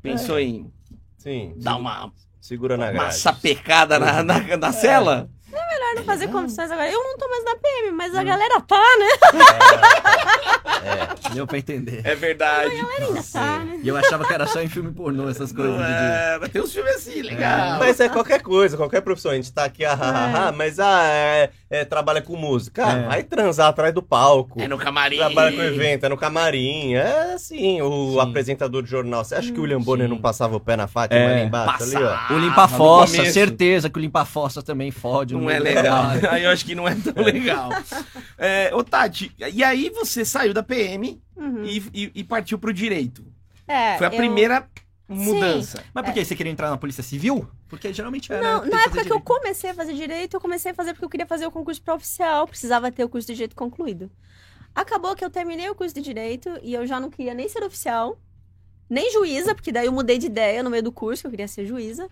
pensou em Sim. dar uma, Segura na uma grade. sapecada na, na, na cela? Melhor não fazer confissões agora. Eu não tô mais na PM, mas Hum. a galera tá, né? Deu pra entender. É verdade. Ainda tá, né? E eu achava que era só em filme pornô essas coisas. Não de- é, mas tem uns filmes assim, legal. Mas é qualquer coisa, qualquer profissão. A gente tá aqui, ah, ah, ah, ah, mas ah, é, é, trabalha com música. Ah, É. vai transar atrás do palco. É no camarim. Trabalha com evento, é no camarim. É assim, o Sim. apresentador de jornal. Você acha que o William Bonner Sim. não passava o pé na Fátima É, ali embaixo? Ali, ó. Passava O limpa-fossa, no começo. certeza que o limpa-fossa também fode. Não é meio do legal. Aí eu acho que não é tão legal. É, ô, Tati, e aí você saiu da PM Uhum. e, e- e partiu pro direito. É, Foi a eu- primeira mudança. Mas por que? Você queria entrar na Polícia Civil? Porque geralmente era. Não, na época que eu comecei a fazer direito, eu comecei a fazer porque eu queria fazer o concurso para oficial, precisava ter o curso de direito concluído. Acabou que eu terminei o curso de direito e eu já não queria nem ser oficial, nem juíza, porque daí eu mudei de ideia no meio do curso, que eu queria ser juíza.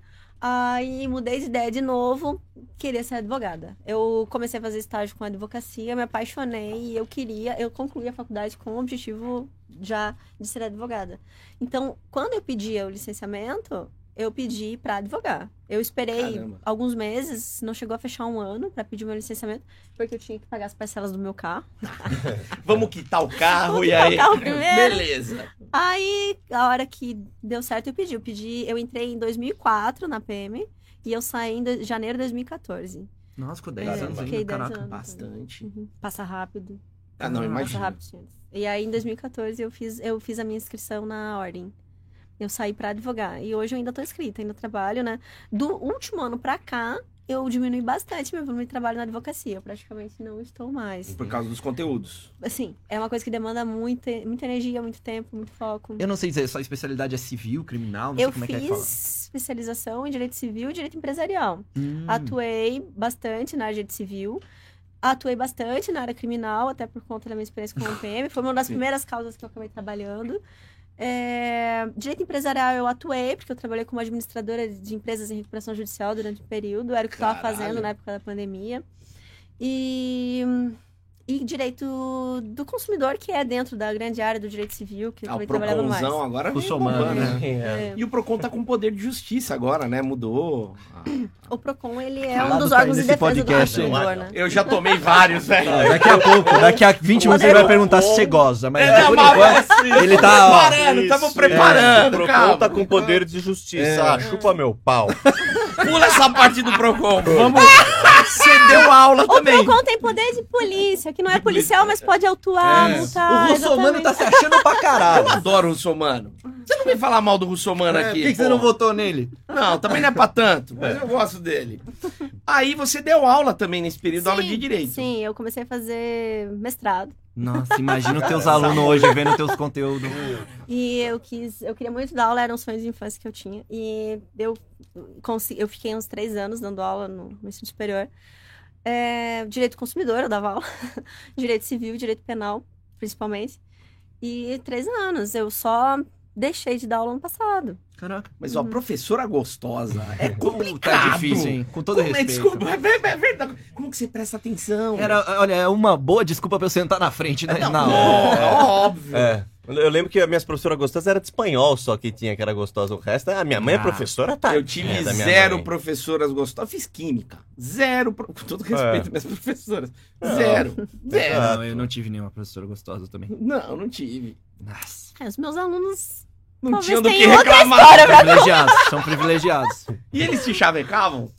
Aí mudei de ideia de novo, queria ser advogada. Eu comecei a fazer estágio com advocacia, me apaixonei e eu queria, eu concluí a faculdade com o objetivo já de ser advogada. Então, quando eu pedi o licenciamento, eu pedi para advogar. Eu esperei Caramba. alguns meses, não chegou a fechar um ano para pedir meu licenciamento, porque eu tinha que pagar as parcelas do meu carro. Vamos quitar o carro Vamos e quitar o aí. carro primeiro. Beleza. Aí, a hora que deu certo, eu pedi. Eu pedi, eu entrei em 2004 na PM e eu saí em janeiro de 2014. Nossa, ficou 10 É, anos fiquei ainda, 10 caraca. anos. Bastante. Uhum. Passa rápido. Ah, não, Passa imagina. rápido, gente. E aí, em 2014, eu fiz, eu fiz a minha inscrição na ordem. Eu saí pra advogar. E hoje eu ainda tô inscrita, ainda trabalho, né? Do último ano pra cá, eu diminui bastante meu volume de trabalho na advocacia. Eu praticamente não estou mais. Por causa dos conteúdos. Assim, é uma coisa que demanda muita, muita energia, muito tempo, muito foco. Eu não sei dizer, sua especialidade é civil, criminal, não Eu sei como é que é que fiz especialização em direito civil e direito empresarial. Hum. Atuei bastante na área de civil. Atuei bastante na área criminal, até por conta da minha experiência com o PM. Foi uma das Sim. primeiras causas que eu acabei trabalhando. É, Direito empresarial eu atuei, porque eu trabalhei como administradora de empresas em recuperação judicial durante um período. Era o que eu estava fazendo na época da pandemia. E, e direito do consumidor, que é dentro da grande área do direito civil, que eu Ah, o também trabalhava mais. Agora vem Russomano, bombando, né? É. E o Procon tá com poder de justiça agora, né? Mudou. Ah, O PROCON, ele é Cuidado um dos órgãos de defesa podcast, do consumidor, né? Eu já tomei vários, velho. Ah, daqui a pouco, daqui a 20 minutos ele vai perguntar se você goza, mas É, por mas- enquanto ele tá, ó, preparando, estamos preparando, é. O calma. Procon tá com poder de justiça. Ah, chupa meu pau. Pula essa parte do Procon. Vamos. Você deu aula O também. PROCON tem poder de polícia, que não é policial, mas pode autuar, É. multar. o russomano tá se achando pra Eu caralho. adoro o Russomano. Você não vem falar mal do Russomano É, por aqui. que, que você não votou nele? Não, também não é pra tanto, mas eu gosto dele. Aí você deu aula também nesse período, aula de direito. Sim, eu comecei a fazer mestrado. Nossa, imagina os teus alunos hoje vendo teus conteúdos. E eu quis, eu queria muito dar aula, eram sonhos de infância que eu tinha. E eu, consegui, eu fiquei uns três anos dando aula no, no ensino superior. É, direito consumidor, eu dava aula. direito civil, direito penal, principalmente. E três anos. Eu só deixei de dar aula ano passado. Caraca. Mas, ó, professora gostosa. É Puta, complicado. é difícil, hein? Com todo Como é, respeito. desculpa, é, ver- é verdade. Como que você presta atenção? Era, olha, é uma boa desculpa pra eu sentar na frente, né? Não, na ó, óbvio. É. Eu lembro que as minhas professoras gostosas era de espanhol só que tinha que era gostosa. O resto, a minha mãe é Ah, professora, tá? Eu tive minha zero mãe. professoras gostosas. Eu fiz química. Zero. Com todo É. respeito, minhas professoras. Não. Zero. Zero. Não, eu não tive nenhuma professora gostosa também. Não, não tive. Nossa. É, os meus alunos. Não Talvez tinham do que reclamar. pra Privilegiados, são privilegiados. E eles te chavecavam?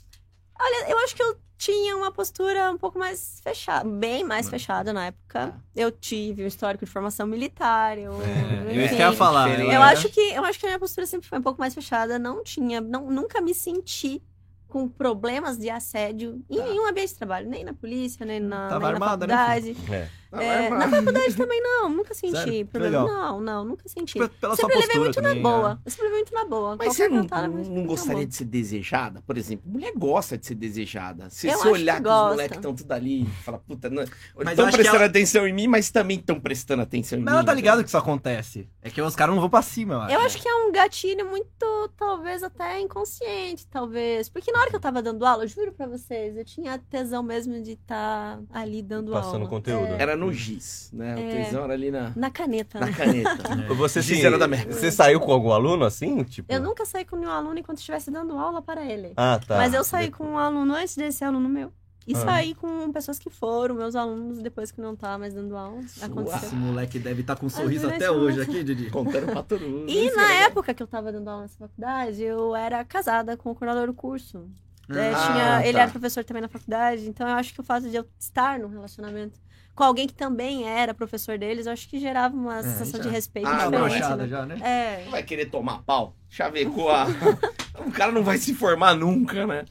Olha, eu acho que eu tinha uma postura um pouco mais fechada, bem mais fechada na época. Eu tive um histórico de formação militar, eu, É, eu falar. diferente. Eu né? acho que eu acho que a minha postura sempre foi um pouco mais fechada. Não tinha, não, nunca me senti com problemas de assédio em Tá. nenhum ambiente de trabalho, nem na polícia, nem na, Tava nem na armada, né, faculdade. É. Tá É, na faculdade também não, nunca senti Sério? Problema. legal. Não, não, nunca senti. Tipo, pela sempre sua levei muito também, na boa. né? Eu sempre levei muito na boa. Mas Qualquer você não, cantada, não- muito não na gostaria boa. de ser desejada? Por exemplo, mulher gosta de ser desejada. Se você olhar que que os moleques estão tudo ali e fala, puta, não, Mas estão prestando ela- atenção em mim, mas também estão prestando atenção em Mas mim. ela tá ligado que isso acontece. É que os caras não vão pra cima, eu acho. Eu acho que é um gatilho muito, talvez até inconsciente, talvez. Porque na hora que eu tava dando aula, eu juro pra vocês, eu tinha tesão mesmo de estar ali dando Passando aula. conteúdo. É, Era no giz, né? O É. tesão era ali na, na caneta, na né? caneta. Você, Giz era da merda. você saiu com algum aluno assim? Tipo... Eu nunca saí com nenhum aluno enquanto estivesse dando aula para ele. Ah, tá. Mas eu saí com um aluno antes desse aluno meu. E Ah. saí com pessoas que foram meus alunos depois que não tá mais dando aula. Aconteceu. Esse moleque deve estar com um sorriso até hoje aqui, Didi. Contando pra todo mundo. E na é época que eu tava dando aula nessa faculdade, eu era casada com o coordenador do curso. É, Ah, tinha- ele tá. era professor também na faculdade, então eu acho que o fato de eu estar num relacionamento com alguém que também era professor deles, eu acho que gerava uma sensação já- de respeito Ah, Tá diferente. broxada né? já, né? É. Não vai querer tomar pau? Chavecou a. o cara não vai se formar nunca, né?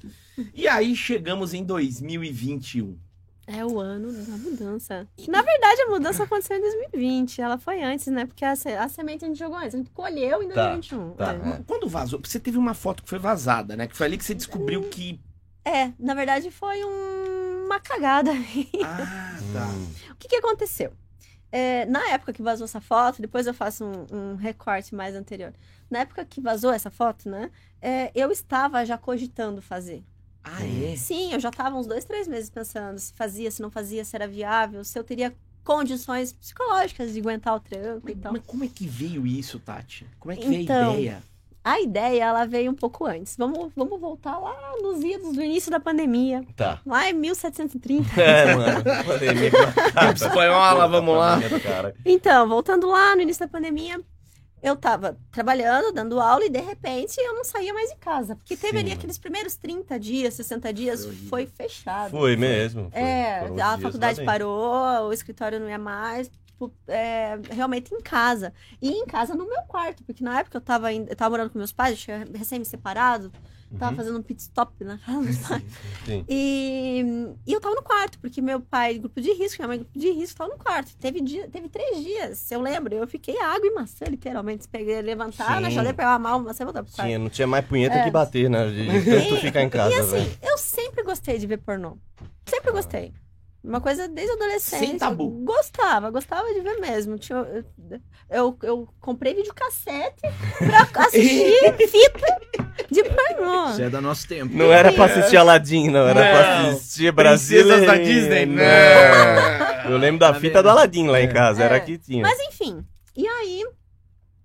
E aí chegamos em 2021. É o ano da mudança. Na verdade, a mudança aconteceu em 2020. Ela foi antes, né? Porque a, se- a semente a gente jogou antes. A gente colheu em Tá, 2021. tá. é. É. Quando vazou, você teve uma foto que foi vazada, né? Que foi ali que você descobriu que. É, na verdade foi um- uma cagada. Ah, tá. Hum. O que, que aconteceu? É, na época que vazou essa foto, depois eu faço um, um recorte mais anterior. Na época que vazou essa foto, né? é, eu estava já cogitando fazer. Ah, é? Sim, eu já estava uns dois, três meses pensando se fazia, se não fazia, se era viável, se eu teria condições psicológicas de aguentar o tranco e tal. Mas como é que veio isso, Tati? Como é que veio a Então, ideia? A ideia, ela veio um pouco antes. Vamos, vamos voltar lá nos idos do início da pandemia. Tá. Lá em 1730. É, mano. Pandemia. espanhola, vamos lá. Então, voltando lá no início da pandemia, eu tava trabalhando, dando aula e de repente eu não saía mais de casa. Porque teve Sim. ali aqueles primeiros 30 dias, 60 dias, Foi foi fechado. Foi mesmo. foi. É, a faculdade parou, o escritório não ia mais. Tipo, é, realmente em casa. E em casa no meu quarto, porque na época eu tava, eu tava morando com meus pais, eu tinha recém me separado, tava Uhum. fazendo um pit stop na casa dos pais. Sim. E, e eu tava no quarto, porque meu pai, grupo de risco, minha mãe, grupo de risco, tava no quarto. Teve, dia, teve três dias, eu lembro, eu fiquei água e maçã, literalmente. Peguei, levantar na Sim. geladeira, pegar uma maçã e voltar pro quarto. Tinha, não tinha mais punheta É. que bater, né? De, tanto E- ficar em casa, E assim, velho. eu sempre gostei de ver pornô. Sempre gostei. Uma coisa desde a adolescência. Sem tabu. Gostava, gostava de ver mesmo. Tinha, eu, eu, eu comprei videocassete pra assistir fita de pornô. Isso é do nosso tempo. Não era pra assistir Aladdin, não. Era pra Não. assistir Brasília. Princesas da Disney? Não. Não. Eu lembro da fita do Aladdin lá em casa. Era É. que tinha. Mas enfim. E aí,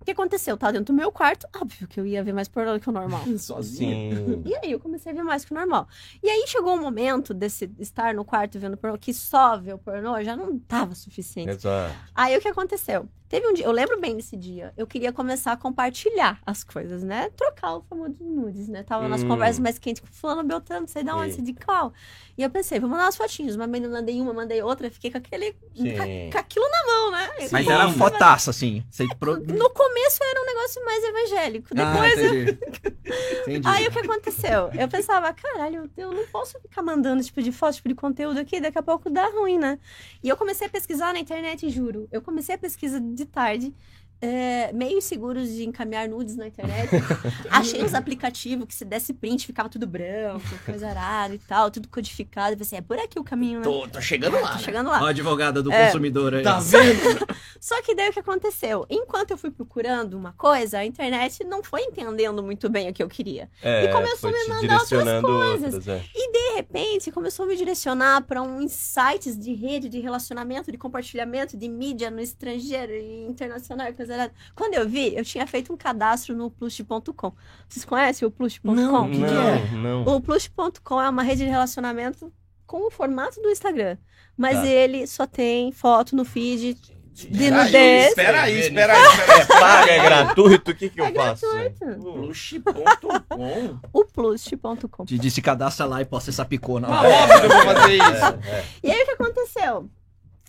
o que aconteceu? Eu tava dentro do meu quarto, óbvio que eu ia ver mais pornô do que o normal. Sozinho. Sim. E aí eu comecei a ver mais que o normal. E aí chegou um momento desse estar no quarto vendo pornô, que só ver o pornô já não tava suficiente. Exato. Aí o que aconteceu? Teve um dia, eu lembro bem desse dia, eu queria começar a compartilhar as coisas, né? Trocar o famoso nudes, né? Tava nas Hum. conversas mais quentes com fulano, Beltrano, não sei de onde, Sim. sei de qual. E eu pensei, vou mandar umas fotinhos, mas eu mandei uma, mandei outra, fiquei com aquele, Sim. com, com aquilo na mão, né? Mas E- era fotaça, assim. Você pro... No começo era um negócio mais evangélico, Ah, depois eu entendi. Entendi. Aí o que aconteceu? Eu pensava, caralho, eu não posso ficar mandando tipo de foto, tipo de conteúdo aqui, daqui a pouco dá ruim, né? E eu comecei a pesquisar na internet, juro. Eu comecei a pesquisa de tarde. É, meios seguros de encaminhar nudes na internet. Achei uns aplicativos que se desse print ficava tudo branco, coisa arada e tal, tudo codificado. Eu pensei, é por aqui o caminho, né? Tô, tô chegando lá. Tô né? chegando Ó, lá. a advogada do É. consumidor aí. Tá vendo? Só que daí o que aconteceu? Enquanto eu fui procurando uma coisa, a internet não foi entendendo muito bem o que eu queria. É, E começou a me mandar outras coisas. outras, é. E de repente começou a me direcionar para uns sites de rede de relacionamento, de compartilhamento de mídia no estrangeiro e internacional e coisa Quando eu vi, eu tinha feito um cadastro no plush.com. Vocês conhecem o plush.com? Não, que que é? Não, não. O plush.com é uma rede de relacionamento com o formato do Instagram. Mas Tá. ele só tem foto no feed de Espera aí, nudez. Espera aí, espera aí, espera aí. Paga, é gratuito, o que que eu É faço? gratuito. Luxi.com. O plus.com. Didi se cadastra lá e posta essa picona. Ah, óbvio que eu vou fazer isso. É, é. E aí o que aconteceu?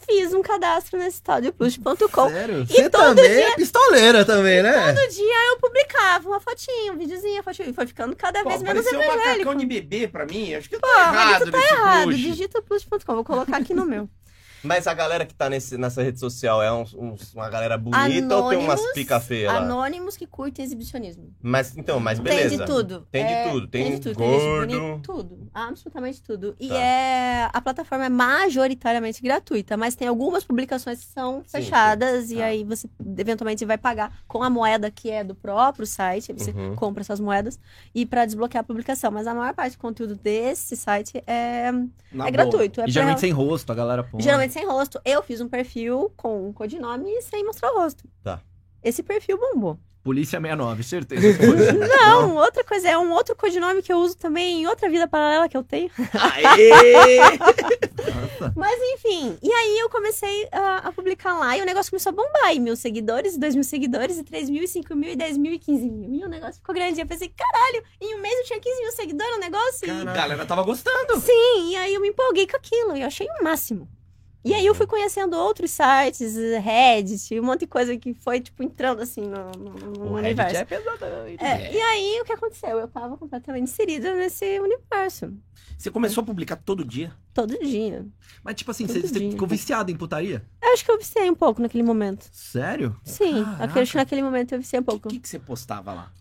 Fiz um cadastro nesse tal de plus.com. Sério? Você todo também é pistoleira também, né? Todo dia eu publicava uma fotinha, um videozinho, uma fotinha. E foi ficando cada Pô, vez menos apareceu um evangélico. macacão de bebê pra mim. Acho que eu tô Pô, mas errado isso tá nesse errado. Digita plus.com. Vou colocar aqui no meu. Mas a galera que tá nesse, nessa rede social é uns- uns- uma galera bonita ou tem umas Anônimos, pica feia lá? Anônimos que curtem exibicionismo. Mas então, mas beleza. Tem de tudo. Tem de É, tudo. Tem, de tudo. Tem gordo. bonita, tudo. Absolutamente tudo. E Tá. é. A plataforma é majoritariamente gratuita, mas tem algumas publicações que são Sim, fechadas e Tá. aí você eventualmente vai pagar com a moeda que é do próprio site. Você Uhum. compra essas moedas e para desbloquear a publicação. Mas a maior parte do conteúdo desse site é, Na é boa. gratuito. É E pra- geralmente sem rosto, a galera põe. geralmente sem rosto. Eu fiz um perfil com um codinome e sem mostrar o rosto. Tá. Esse perfil bombou. Polícia 69, certeza. Não, outra coisa, é um outro codinome que eu uso também em outra vida paralela que eu tenho. Aê! Mas enfim, e aí eu comecei a, a publicar lá e o negócio começou a bombar. E mil seguidores, dois mil seguidores, e três mil, e cinco mil, e dez mil, e quinze mil. E o negócio ficou grande. Eu pensei, caralho, em um mês eu tinha 15 mil seguidores no negócio. E- A galera tava gostando. Sim, e aí eu me empolguei com aquilo. E eu achei o máximo. E aí eu fui conhecendo outros sites, Reddit, um monte de coisa que foi, tipo, entrando assim no, no- no O universo. Reddit é pesadão. hein? É, E aí, o que aconteceu? Eu tava completamente inserida nesse universo. Você começou a publicar todo dia. Todo dia. Mas tipo assim, Todo você, dia. ficou viciado em putaria? Eu acho que eu viciei um pouco naquele momento. Sério? Sim, Caraca. acho que naquele momento eu viciei um O pouco. que, que você postava lá?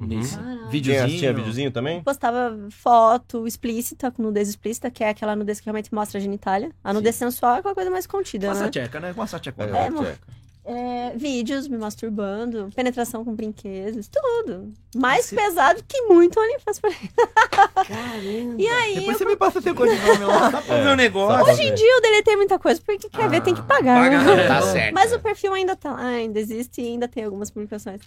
Uhum. Nesse? Tinha, Videozinho? tinha videozinho também? Postava foto explícita, com nudez explícita, que é aquela nudez que realmente mostra a genitália. A nudez sensual é aquela coisa mais contida, Com né? essa tcheca, né? Com essa tcheca. É, É, tcheca. É, vídeos me masturbando, penetração com brinquedos, tudo. Mais Você- pesado que muito OnlyFans pra mim. Caramba. E aí, Depois eu- você me passa teu codinome lá. Ver É, o negócio. hoje em dia eu deletei muita coisa, porque quer ver tem que pagar. Paga, né? tá certo. Mas o perfil ainda tá lá, ainda existe e ainda tem algumas publicações.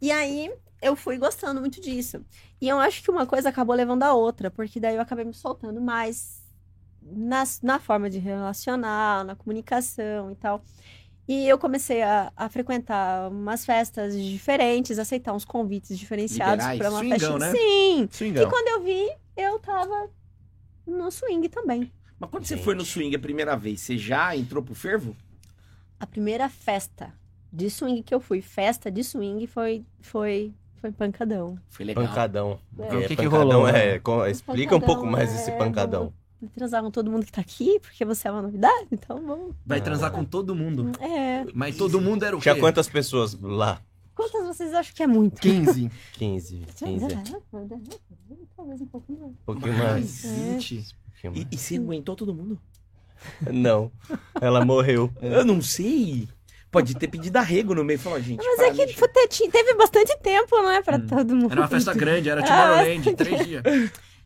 E aí eu fui gostando muito disso. E eu acho que uma coisa acabou levando a outra, porque daí eu acabei me soltando mais na, na forma de relacionar, na comunicação e tal. E eu comecei a, a frequentar umas festas diferentes, aceitar uns convites diferenciados para uma swingão, festa. né? Sim. E Swingão. quando eu vi, eu tava no swing também. Mas quando você Gente. foi no swing a primeira vez, você já entrou pro fervo? A primeira festa de swing que eu fui, festa de swing, foi, foi, foi pancadão. Foi legal. Pancadão. É. Porque O que que pancadão rolou? é- co- Explica um pouco Pancadão, mais esse é, pancadão. Transar com todo mundo que tá aqui, porque você é uma novidade, então vamos. Vai transar com todo mundo. É. Mas todo mundo era o quê? Tinha quantas pessoas lá? Quantas vocês acham que é muito? 15. 15, 15. Talvez um pouco mais. Um pouquinho mais. É. 20. Um pouquinho E, mais. e você aguentou todo mundo? Não. Ela morreu. Eu não sei. Pode ter pedido arrego no meio e falar, gente. Mas para, é que tinha- teve bastante tempo, não é? Pra Hum. todo mundo. Era uma festa grande, era Ah, Tomorrowland, três dias.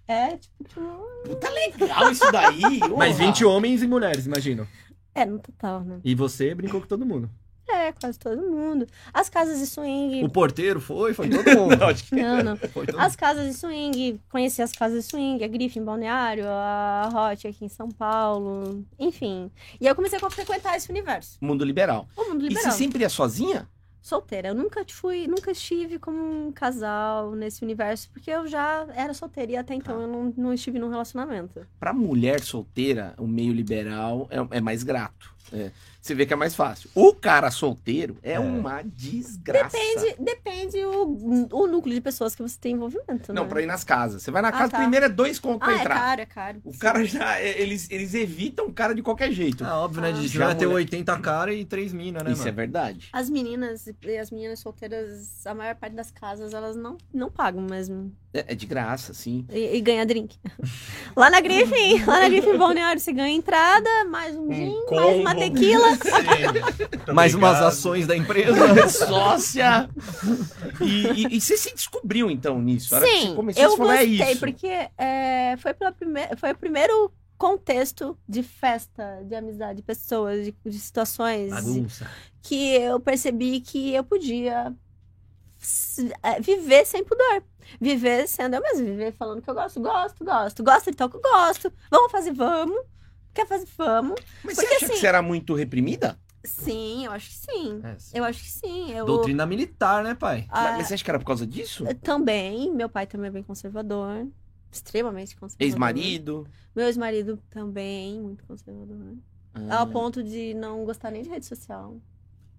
É, tipo, tipo, Puta legal isso daí. Mas porra. 20 homens e mulheres, imagino. é, no total, né? E você brincou com todo mundo. É, quase todo mundo. As casas de swing. O porteiro foi, foi todo mundo. Não, acho que- Não, não. Foi todo As casas de swing, conheci as casas de swing, a Griffin em Balneário, a Hot aqui em São Paulo, enfim. E aí eu comecei a frequentar esse universo. Mundo liberal. O mundo E liberal. você sempre ia sozinha? Solteira. Eu nunca fui, nunca estive como um casal nesse universo, porque eu já era solteira e até então eu não, não estive num relacionamento. Pra mulher solteira, o meio liberal é, é mais grato. É. Você vê que é mais fácil. O cara solteiro é, É. uma desgraça. Depende, depende o, o núcleo de pessoas que você tem envolvimento, Não, né? pra ir nas casas. Você vai na Ah, casa, tá. primeiro é dois contos pra Ah, é entrar. caro, é caro. O cara já. é- Eles, eles evitam o cara de qualquer jeito. Ah, óbvio, né? De Já vai ter mulher- 80 caras e 3 minas, né, Isso é mano? verdade. As meninas, e as meninas solteiras, a maior parte das casas, elas não, não pagam mesmo. É, é de graça, sim. E, e ganha drink. Lá na Griffin, lá na Griffin Balneário, você ganha entrada, mais um gin, mais uma combo. Mais umas ações da empresa. Sócia! E, e- e você se descobriu, então, nisso? A Sim, você começou, eu você falou, é gostei, isso. porque é, foi, pela prime... foi o primeiro contexto de festa, de amizade, de pessoas, de, de situações, Bagunça. que eu percebi que eu podia é, viver sem pudor. Viver sendo eu mesma, viver falando que eu gosto, gosto, gosto. Gosta de tal que eu gosto. Vamos fazer, vamos. Quer fazer, vamos. Mas porque você acha que assim- você era muito reprimida? Sim, eu acho que sim. É, Eu acho que sim. Eu, Doutrina militar, né, pai? Ah, Mas você acha que era por causa disso? Também, meu pai também é bem conservador. Extremamente conservador. Ex-marido? Meu ex-marido também, muito conservador. Ah, Ao ponto de não gostar nem de rede social.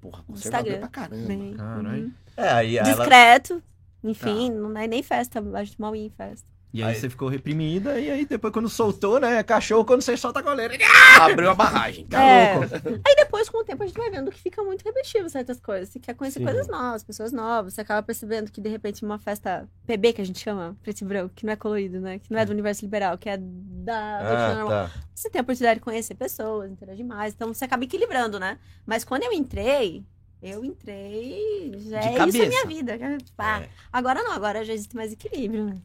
Porra, conservador Instagram. pra caramba. Bem, Caralho. uhum. É, aí ela... Discreto. Enfim, não é nem festa. A gente mal ia em festa. E aí, Aí- você ficou reprimida, e aí depois quando soltou, né? Cachorro, quando você solta a coleira. Abriu a barragem. Tá É. louco. Aí depois, com o tempo, a gente vai vendo que fica muito repetitivo certas coisas. Você quer conhecer Sim. coisas novas, pessoas novas. Você acaba percebendo que, de repente, uma festa PB, que a gente chama, preto e branco, que não é colorido, né? Que não é do universo liberal, que é da rotina Ah, normal. tá. Você tem a oportunidade de conhecer pessoas, interagir mais. Então, você acaba equilibrando, né? Mas quando eu entrei, eu entrei... Já De é isso a cabeça. minha vida. Pá. É. Agora não, agora já existe mais equilíbrio, né?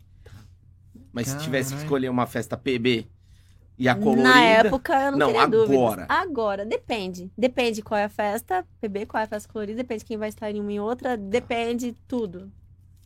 Mas se tivesse que Caralho. escolher uma festa PB e a colorida... Na época, eu não, Não, teria agora. dúvidas. Agora, depende. Depende qual é a festa, PB, qual é a festa colorida, depende quem vai estar em uma e outra, depende tudo.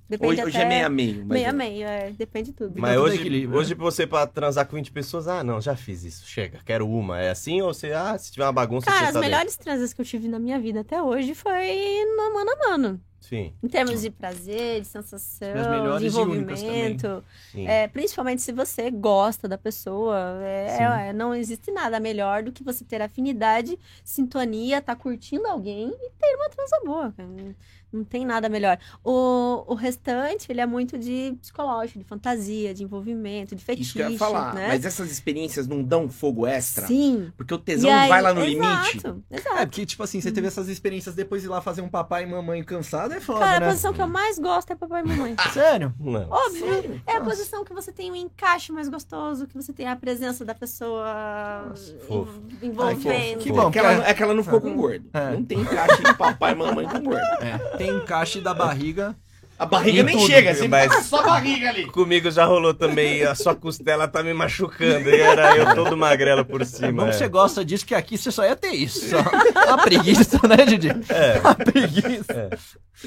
Depende Hoje, hoje é até- meio a meio. mas- Meio a meio, é, depende de tudo. Mas hoje, equilíbrio, hoje você pra transar com 20 pessoas, ah, não, já fiz isso, chega, quero uma. É assim ou você, ah, se tiver uma bagunça, Cara, você as tá dentro? melhores transas que eu tive na minha vida até hoje foi no mano a mano. Sim, Em termos de prazer, de sensação, As melhores de e envolvimento. É, principalmente se você gosta da pessoa. É, Sim. é, não existe nada melhor do que você ter afinidade, sintonia, tá curtindo alguém e ter uma transa boa. Não, não tem nada melhor. O, o restante, ele é muito de psicológico, de fantasia, de envolvimento, de Isso fetiche, que eu ia falar. né? Mas essas experiências não dão fogo extra? Sim. Porque o tesão não aí- vai lá no exato, limite? Exato. É, porque, tipo assim, você teve essas experiências depois de ir lá fazer um papai e mamãe cansado, é foda, Cara, a né? posição que eu mais gosto é papai e mamãe. Sério? Não. Óbvio. É a Nossa. posição que você tem um encaixe mais gostoso, que você tem a presença da pessoa fofo. en- envolvendo. Que Pô, bom, É que, ela, é que ela não ficou com gordo. É. Não tem encaixe de papai e mamãe com gordo. É, tem encaixe da barriga. A barriga Em nem tudo, chega, assim, Mas- ah, só a barriga ali. Comigo já rolou também, a sua costela tá me machucando, e era eu todo magrelo por É cima. bom que é. você gosta disso, que aqui você só ia ter isso. Só. A preguiça, né, Didi? É. A preguiça.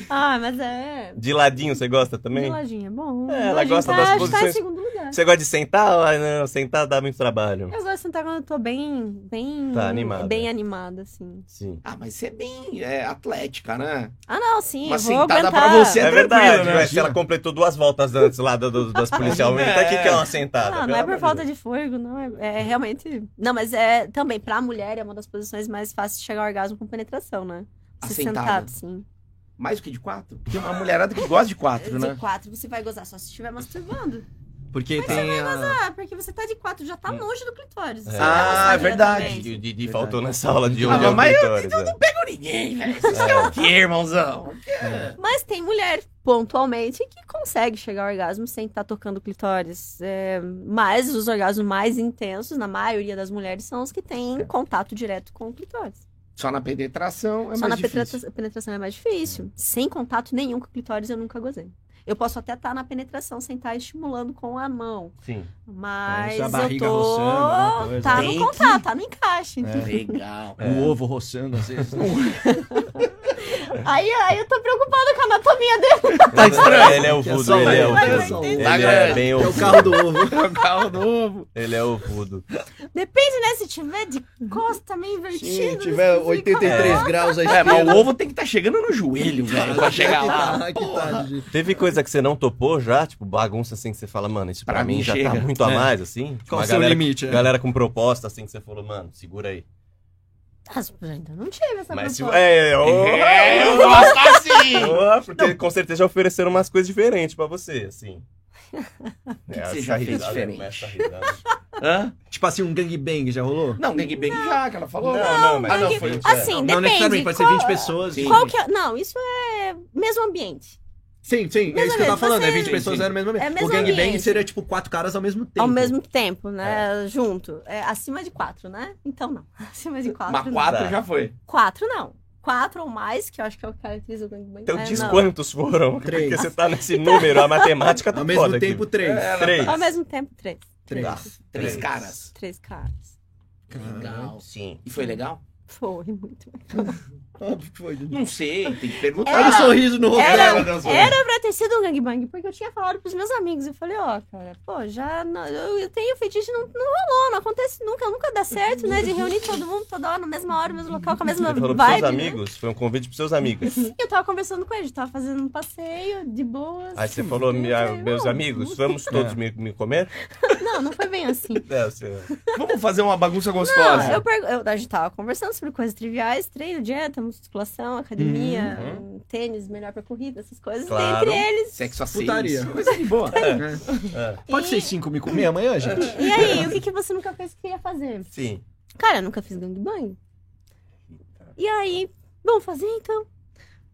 Ah, mas é. De ladinho você gosta De também? ladinho é bom. É, ela Ladinho gosta tá, das Tá em posições- segundo lugar. Você gosta de sentar? Ah, não, sentar dá muito trabalho. Eu gosto de sentar quando eu tô bem. Bem, Tá animada. bem animada, assim. Sim. Ah, mas você é bem é, atlética, né? Ah, não, sim. Uma vou sentada aguentar. pra você É, é verdade, né? se ela completou duas voltas antes lá do, do- das policial militar, o que, que é uma sentada? Não Pelo é por de falta de fôlego, não. É, é realmente. Não, mas é também, pra mulher, é uma das posições mais fáceis de chegar ao orgasmo com penetração, né? Se sentada. sentado, sim. Mais do que de quatro? Tem uma mulherada que gosta de quatro, né? De quatro, você vai gozar só se estiver masturbando. Porque tem a... Ah, porque você tá de quatro, já tá longe do clitóris. É. Você Ah, vai gozar é verdade. De, de- de- faltou nessa aula de Ah, onde é o mas eu- clitóris, é. Pego ninguém, velho. Vocês querem o quê, irmãozão? Mas tem mulher, pontualmente, que consegue chegar ao orgasmo sem estar tocando o clitóris. É, mas os orgasmos mais intensos, na maioria das mulheres, são os que têm contato direto com o clitóris. Só na penetração é Só mais na difícil. penetra- penetração é mais difícil. Sem contato nenhum com o clitóris, eu nunca gozei. Eu posso até estar na penetração sem estar estimulando com a mão. Sim. Mas Isso, a eu tô. roçando, coisa. Tá no contato, tá no encaixe. É. Legal. O ovo roçando, às vezes. Aí, aí eu tô preocupada com a anatomia dele. Tá estranho. Ele é o Que é só ele é ovo. Ele Tá é grande. bem É o o carro do ovo. É o carro novo. Ele é o voodoo. Depende, né? Se tiver de costa meio invertido. Se tiver fica 83 bom. graus à É, mas o ovo tem que estar chegando no joelho, velho, pra chegar lá. Que tá, Didi. Teve coisa que você não topou já? Tipo, bagunça assim que você fala, mano, isso pra, Pra mim mim já chega. tá muito a É. mais, assim? Tipo, Qual o seu galera, limite? é? galera com proposta, assim, que você falou, mano, segura aí. Ainda não tive essa Mas se... É, ô, É, eu gosto assim. ô, porque com certeza já ofereceram umas coisas diferentes pra você, assim. O que você já fez diferente? Hã? Tipo assim, um gangbang já rolou? Não, gangbang já, que ela falou. Não, não, mas Ah, não, foi- Assim, Não depende. necessariamente, pode ser qual, 20 pessoas. Qual que é... Não, isso é mesmo ambiente. Sim, sim, é Mais isso ou que eu tava falando, é você- 20 Sim, pessoas sim. é no mesmo ambiente. É mesmo o gangbang ambiente. seria tipo quatro caras ao mesmo tempo. Ao mesmo tempo, né? Junto. É, acima de quatro, né? Então não. Acima de quatro. Mas não. quatro Tá. já foi. Quatro não. Quatro ou mais, que eu acho que é o que caracteriza o gangbang. Então é, diz não. quantos foram, Três. porque você tá nesse número, a matemática tá Ao mesmo foda tempo, aqui. três. É, Três. Ao mesmo tempo, três. Três. Tá. Três Três. caras. Três caras. Legal. Sim. E foi legal? Foi muito. Óbvio que foi. Não sei, tem que perguntar. Olha o sorriso no rosto Era- dela. Era pra ter sido um gangbang, porque eu tinha falado pros meus amigos. Eu falei, ó, cara, pô, já. não- eu, eu tenho fetiche, não, não rolou, não acontece nunca, nunca dá certo, né? De reunir todo mundo toda hora, na mesma hora, no mesmo local, com a mesma Você falou pros vibe. seus né? amigos? Foi um convite pros seus amigos. Eu tava conversando com ele, tava fazendo um passeio de boas. Aí você falou, meus amigos, vamos todos me, me comer? Não, não foi bem assim. É, você... Vamos fazer uma bagunça Não, gostosa. eu, pergu- eu, a gente tava conversando sobre coisas triviais, treino, dieta, musculação, academia, Uhum. tênis, melhor pra corrida, essas coisas. Claro. Entre eles. Sexo a Putaria. Coisa de boa. É, Pode ser cinco me comer amanhã, gente? E aí, o que, que você nunca fez que queria fazer? sim. Cara, eu nunca fiz gangbang. E aí, vamos fazer então?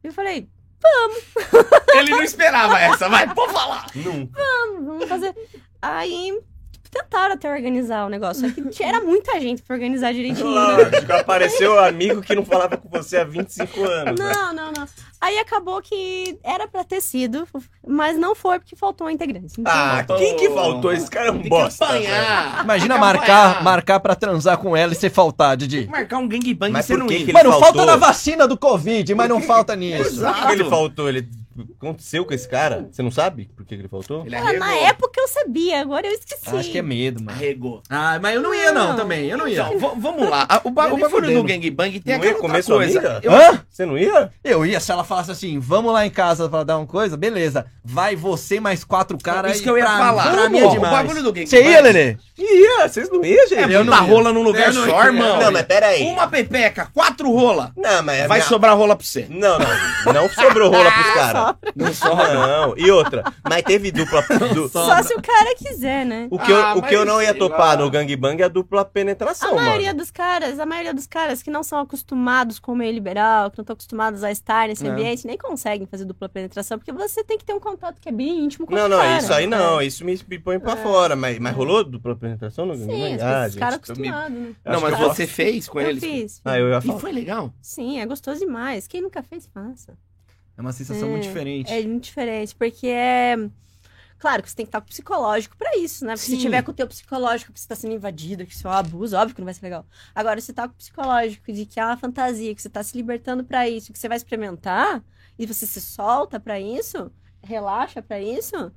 Eu falei, Ele não esperava essa, vai, pode falar. Nunca. vamos, vamos fazer. Aí, tentaram até organizar o negócio. Só que tinha- era muita gente pra organizar direitinho. né? Lógico, apareceu um amigo que não falava com você há 25 anos. né? Não, não, não. Aí acabou que era pra ter sido, mas não foi porque faltou um integrante. Então, Ah, quem que faltou? Esse cara é um Tem bosta. Imagina marcar, marcar pra transar com ela e você faltar, Didi. Marcar um gangbang Mas e você não que ir. que ele Mano, falta faltou? na vacina do Covid, mas não falta nisso. Exato. Por que ele faltou? Ele aconteceu com esse cara? Você não sabe por que ele faltou? Ele ah, na época eu sabia, agora eu esqueci. Acho que é medo, mano. Arregou. Ah, mas eu não ia não Não. também, eu não ia. Então, v- vamos lá. A- O, ba- o bagulho fudendo. do gangbang tem Não aquela comer coisa. amiga? Eu- Hã? Você não ia? Eu ia se ela falasse assim, vamos lá em casa pra dar uma coisa, beleza. Vai você mais quatro caras Isso que eu ia falar. Pra mim é Ó, o demais. bagulho do gangbang. Você ia, Lelê? Ia, vocês não iam, gente? É Eu muita não ia. rola num lugar Eu não só, ia. irmão. Não, mas peraí. Uma pepeca, quatro rola. Não, mas... é Vai sobrar rola pra você. Não, não. Não sobrou rola pros caras. Não sobra. Não. E outra, mas teve dupla... du- Só se o cara quiser, né? O que, eu, Ah, o que eu não ia topar lá. no gangbang é a dupla penetração, A maioria mano. dos caras, a maioria dos caras que não são acostumados com o meio liberal, que não estão acostumados a estar nesse É. ambiente, nem conseguem fazer dupla penetração, porque você tem que ter um contato que é bem íntimo com Não, o não, cara. isso aí não. É. Isso me põe pra É. fora. Mas, mas rolou dupla penetração no Sim, gangbang? os Ah, gente. caras eu me- acostumados, né? Não, mas eu- você fez com Eu eles? fiz. Ah, eu ia E foi legal. Sim, é gostoso demais. Quem nunca fez, faça. É uma sensação É, muito diferente. É muito diferente, porque é. Claro que você tem que estar com o psicológico pra isso, né? Porque Sim. se tiver com o teu psicológico que você tá sendo invadido, que isso é um abuso, óbvio que não vai ser legal. Agora, se tá com o psicológico de que é uma fantasia, que você tá se libertando pra isso, que você vai experimentar, e você se solta pra isso, relaxa pra isso,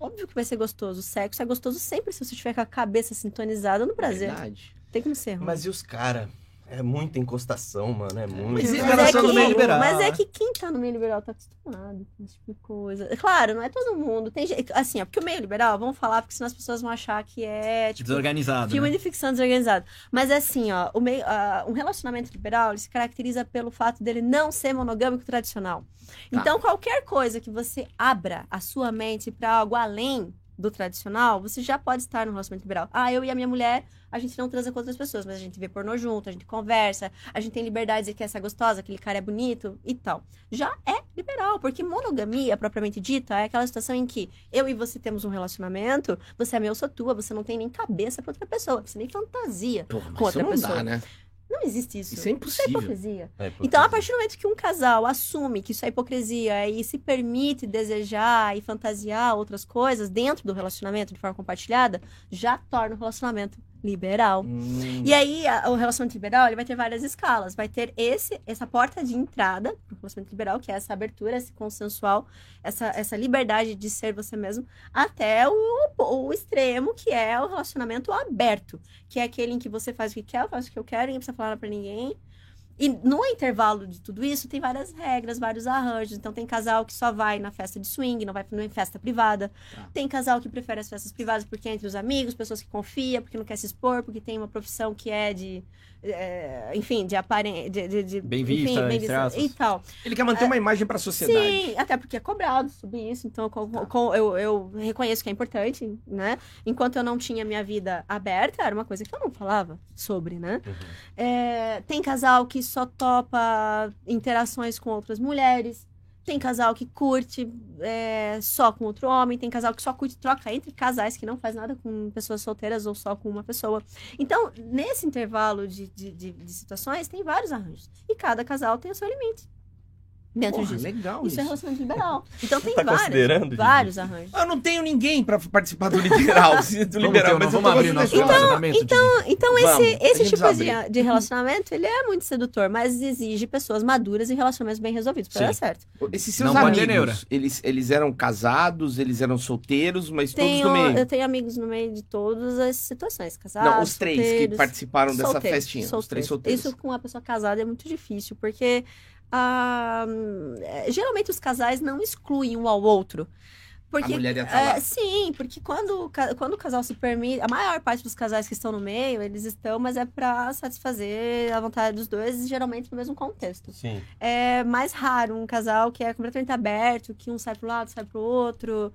óbvio que vai ser gostoso. O sexo é gostoso sempre se você estiver com a cabeça sintonizada no prazer. Verdade. Tem que não ser ruim. Mas e os caras? É muita encostação, mano. É muito. Mas Mas é, era só que, no meio liberal, mas é que quem tá no meio liberal tá acostumado com esse tipo de coisa. Claro, não é todo mundo. Tem gente, assim, ó, porque o meio liberal, vamos falar, porque senão as pessoas vão achar que é, tipo, Desorganizado. filme né? de ficção desorganizado. Mas é assim, ó, o meio, ah, um relacionamento liberal, ele se caracteriza pelo fato dele não ser monogâmico tradicional. Tá. Então, qualquer coisa que você abra a sua mente pra algo além do tradicional, você já pode estar no relacionamento liberal. Ah, eu e a minha mulher, a gente não transa com outras pessoas, mas a gente vê pornô junto, a gente conversa, a gente tem liberdade de dizer que essa é gostosa, aquele cara é bonito e tal. Já é liberal, porque monogamia, propriamente dita, é aquela situação em que eu e você temos um relacionamento, você é meu, eu sou tua, você não tem nem cabeça pra outra pessoa, você nem fantasia. Mas Com outra pessoa. dá, né? Não existe isso. Isso é impossível. hipocrisia. É, porque- Então, a partir do momento que um casal assume que isso é hipocrisia e se permite desejar e fantasiar outras coisas dentro do relacionamento de forma compartilhada, já torna o relacionamento liberal. Hum, E aí, a- o relacionamento liberal ele vai ter várias escalas. Vai ter esse, essa porta de entrada pro relacionamento liberal, que é essa abertura, esse consensual, essa, essa liberdade de ser você mesmo, até o, o extremo, que é o relacionamento aberto, que é aquele em que você faz o que quer, eu faço o que eu quero, ninguém precisa falar pra ninguém. E no intervalo de tudo isso, tem várias regras, vários arranjos. Então, tem casal que só vai na festa de swing, não vai em festa privada. Tá. Tem casal que prefere as festas privadas porque é entre os amigos, pessoas que confia, porque não quer se expor, porque tem uma profissão que é de. É, enfim, de aparência. De, de, de- Bem enfim, vista, bem entre aspas. E tal. Ele quer manter uma imagem pra sociedade. Sim, até porque é cobrado sobre isso, então eu, co- co- eu, eu reconheço que é importante, né? Enquanto eu não tinha minha vida aberta, era uma coisa que eu não falava sobre, né? Uhum. É, tem casal que só topa interações com outras mulheres. Tem casal que curte é, só com outro homem. Tem casal que só curte troca entre casais, que não faz nada com pessoas solteiras ou só com uma pessoa. Então, nesse intervalo de, de, de- de situações, tem vários arranjos. E cada casal tem o seu limite. Dentro Porra, disso. legal Isso isso. é relacionamento liberal. Então tem Tá vários, vários arranjos. Eu não tenho ninguém pra participar do liberal, do Vamos, liberal, ter, mas vamos abrir nosso história. relacionamento, Didi? Então Vamos, esse, esse tipo de, de relacionamento, ele é muito sedutor, mas exige pessoas maduras e relacionamentos bem resolvidos Sim. dar certo. Esses seus Não amigos, eles, eles eram casados, eles eram solteiros, mas Tenho, todos do meio. eu tenho amigos no meio de todas as situações, casados, Não, os três que solteiros, participaram dessa solteiros, festinha. Os solteiros. três solteiros. Isso com uma pessoa casada é muito difícil, porque ah, é, geralmente os casais não excluem um ao outro. Porque, A mulher ia tá é, lá. sim, porque quando, quando o casal se permite, a maior parte dos casais que estão no meio, eles estão, mas é pra satisfazer a vontade dos dois, geralmente no mesmo contexto. Sim. É mais raro um casal que é completamente aberto, que um sai pro lado, sai pro outro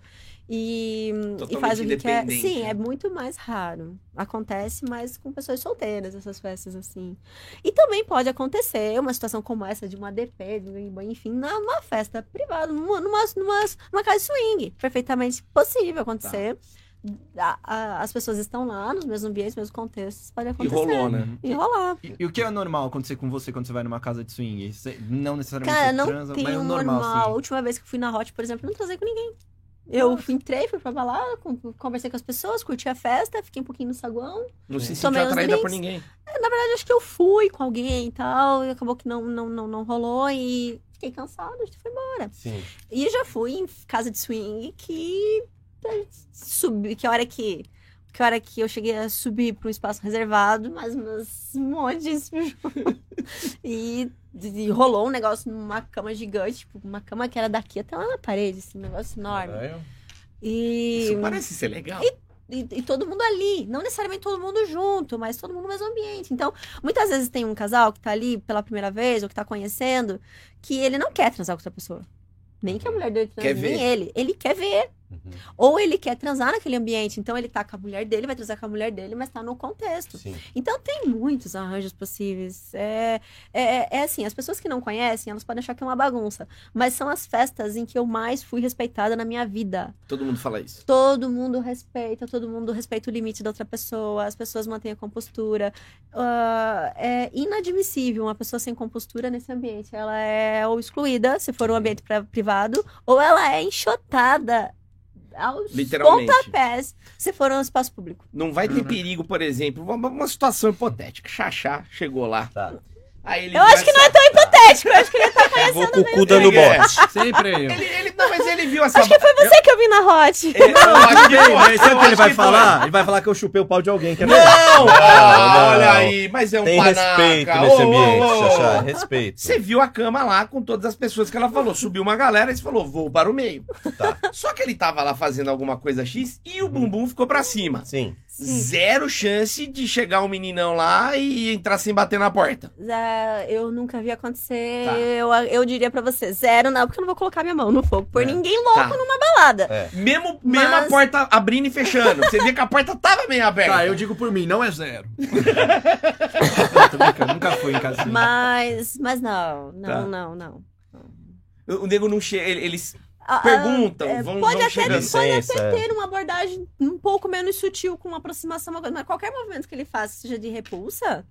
e, e faz o que quer. Sim, né? é muito mais raro. Acontece mais com pessoas solteiras, essas festas assim. E também pode acontecer uma situação como essa de uma DP, de um- enfim, numa festa privada, numa, numa, numa, numa casa de swing. Perfeitamente possível acontecer. A- a- as pessoas estão lá nos mesmos ambientes, nos mesmos contextos, pode E acontecer. rolou, né? E rolar. E, e o que é normal acontecer com você quando você vai numa casa de swing? Você- não necessariamente Cara, não transa, mas é normal. normal, A assim. última vez que fui na Hot, por exemplo, não transei com ninguém. Eu fui, entrei, fui pra balada, con- conversei com as pessoas, curti a festa, fiquei um pouquinho no saguão. Não se sentiu atraída por ninguém. Na verdade, acho que eu fui com alguém e tal, e acabou que não, não, não, não rolou e fiquei cansada, a gente foi embora. Sim. E já fui em casa de swing que subi, que a hora que que a hora que eu cheguei a subir para um espaço reservado, mais umas montes e, e rolou um negócio numa cama gigante, tipo, uma cama que era daqui até lá na parede, assim, um negócio enorme. Caralho. E, Isso parece ser legal. e, e todo mundo ali, não necessariamente todo mundo junto, mas todo mundo no mesmo ambiente. Então, muitas vezes tem um casal que tá ali pela primeira vez ou que tá conhecendo, que ele não quer transar com outra pessoa. Nem que a mulher dele ver. nem ele. Ele quer ver. Uhum. Ou ele quer transar naquele ambiente. Então ele tá com a mulher dele, vai transar com a mulher dele, mas tá no contexto. Sim. Então tem muitos arranjos possíveis. É, é, é assim, as pessoas que não conhecem, elas podem achar que é uma bagunça. Mas são as festas em que eu mais fui respeitada na minha vida. Todo mundo fala isso. Todo mundo respeita, todo mundo respeita o limite da outra pessoa, as pessoas mantêm a compostura. Ah, é inadmissível uma pessoa sem compostura nesse ambiente. Ela é ou excluída, se for um ambiente privado, ou ela é enxotada aos Literalmente. pontapés, se for um espaço público. Não vai ter Uhum. perigo, por exemplo, uma, uma situação hipotética. Xaxá chegou lá. Tá. Aí ele Eu acho que não é tão hipotético, eu acho que ele tá Vou com o cu dando É. bote. Sempre eu. Ele, ele, não, mas ele viu essa. Acho que foi você que eu vi na Hot. É, eu acho que eu sabe o que ele vai foi. falar? Ele vai falar que eu chupei o pau de alguém. Quer ver? Não! Ah, não. olha aí, mas é um Tem panaca. respeito nesse ambiente, ô, ô. Xaxá. Respeito. Você viu a cama lá com todas as pessoas que ela falou. Subiu uma galera e você falou, vou para o meio. Tá. Só que ele tava lá fazendo alguma coisa X e o bumbum ficou pra cima. Sim. Zero chance de chegar um meninão lá e entrar sem bater na porta. Zé, eu nunca vi acontecer. Tá. Eu, eu diria pra você, zero não, porque eu não vou colocar minha mão no fogo por É. ninguém louco Tá. numa balada. É. Mesmo, mesmo a Mas- porta abrindo e fechando. Você vê que a porta tava meio aberta. Tá, eu digo por mim, não é zero. Brincando, nunca fui em casa. Mas, mas não, não, Tá. não, não. O nego não chega. ele- Eles Ah, ah, perguntam, é, vão, pode vão até, chegando. pode Licença, até é. ter uma abordagem um pouco menos sutil, com uma aproximação, mas qualquer movimento que ele faça, seja de repulsa,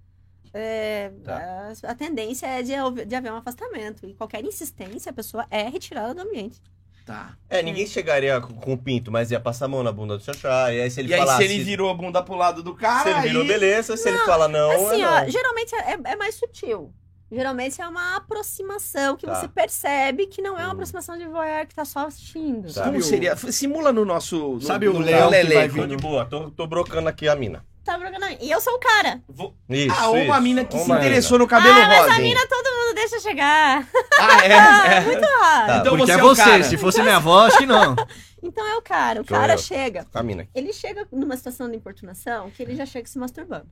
é, Tá. a, a tendência é de, haver- de haver um afastamento. E qualquer insistência, a pessoa é retirada do ambiente. Tá. É, ninguém chegaria com, com o pinto, mas ia passar a mão na bunda do Xaxá. E aí se ele e aí, falasse... se ele virou a bunda pro lado do cara. Se ele virou, aí- beleza. Se ele fala não, Assim, é ó, não. geralmente é, é mais sutil. Geralmente é uma aproximação que Tá. você percebe que não é uma Hum. aproximação de voyeur que tá só assistindo. Tá. Como Sabe o- seria? Simula no nosso. No, Sabe o no leão que leleco. vai vir de boa, tô, tô brocando aqui a mina. Tá brigando aí. E eu sou o cara. Vou- Isso, Ah, uma isso. mina que se Uma interessou no cabelo ah, mas rosa. a mina todo mundo deixa chegar. Ah, é? Ah, é. muito raro. Tá. Então Porque você é é você, cara. se fosse minha avó, acho que não. Então é o cara. O Sou cara eu. chega. Com a mina. Ele chega numa situação de importunação que ele já chega se masturbando.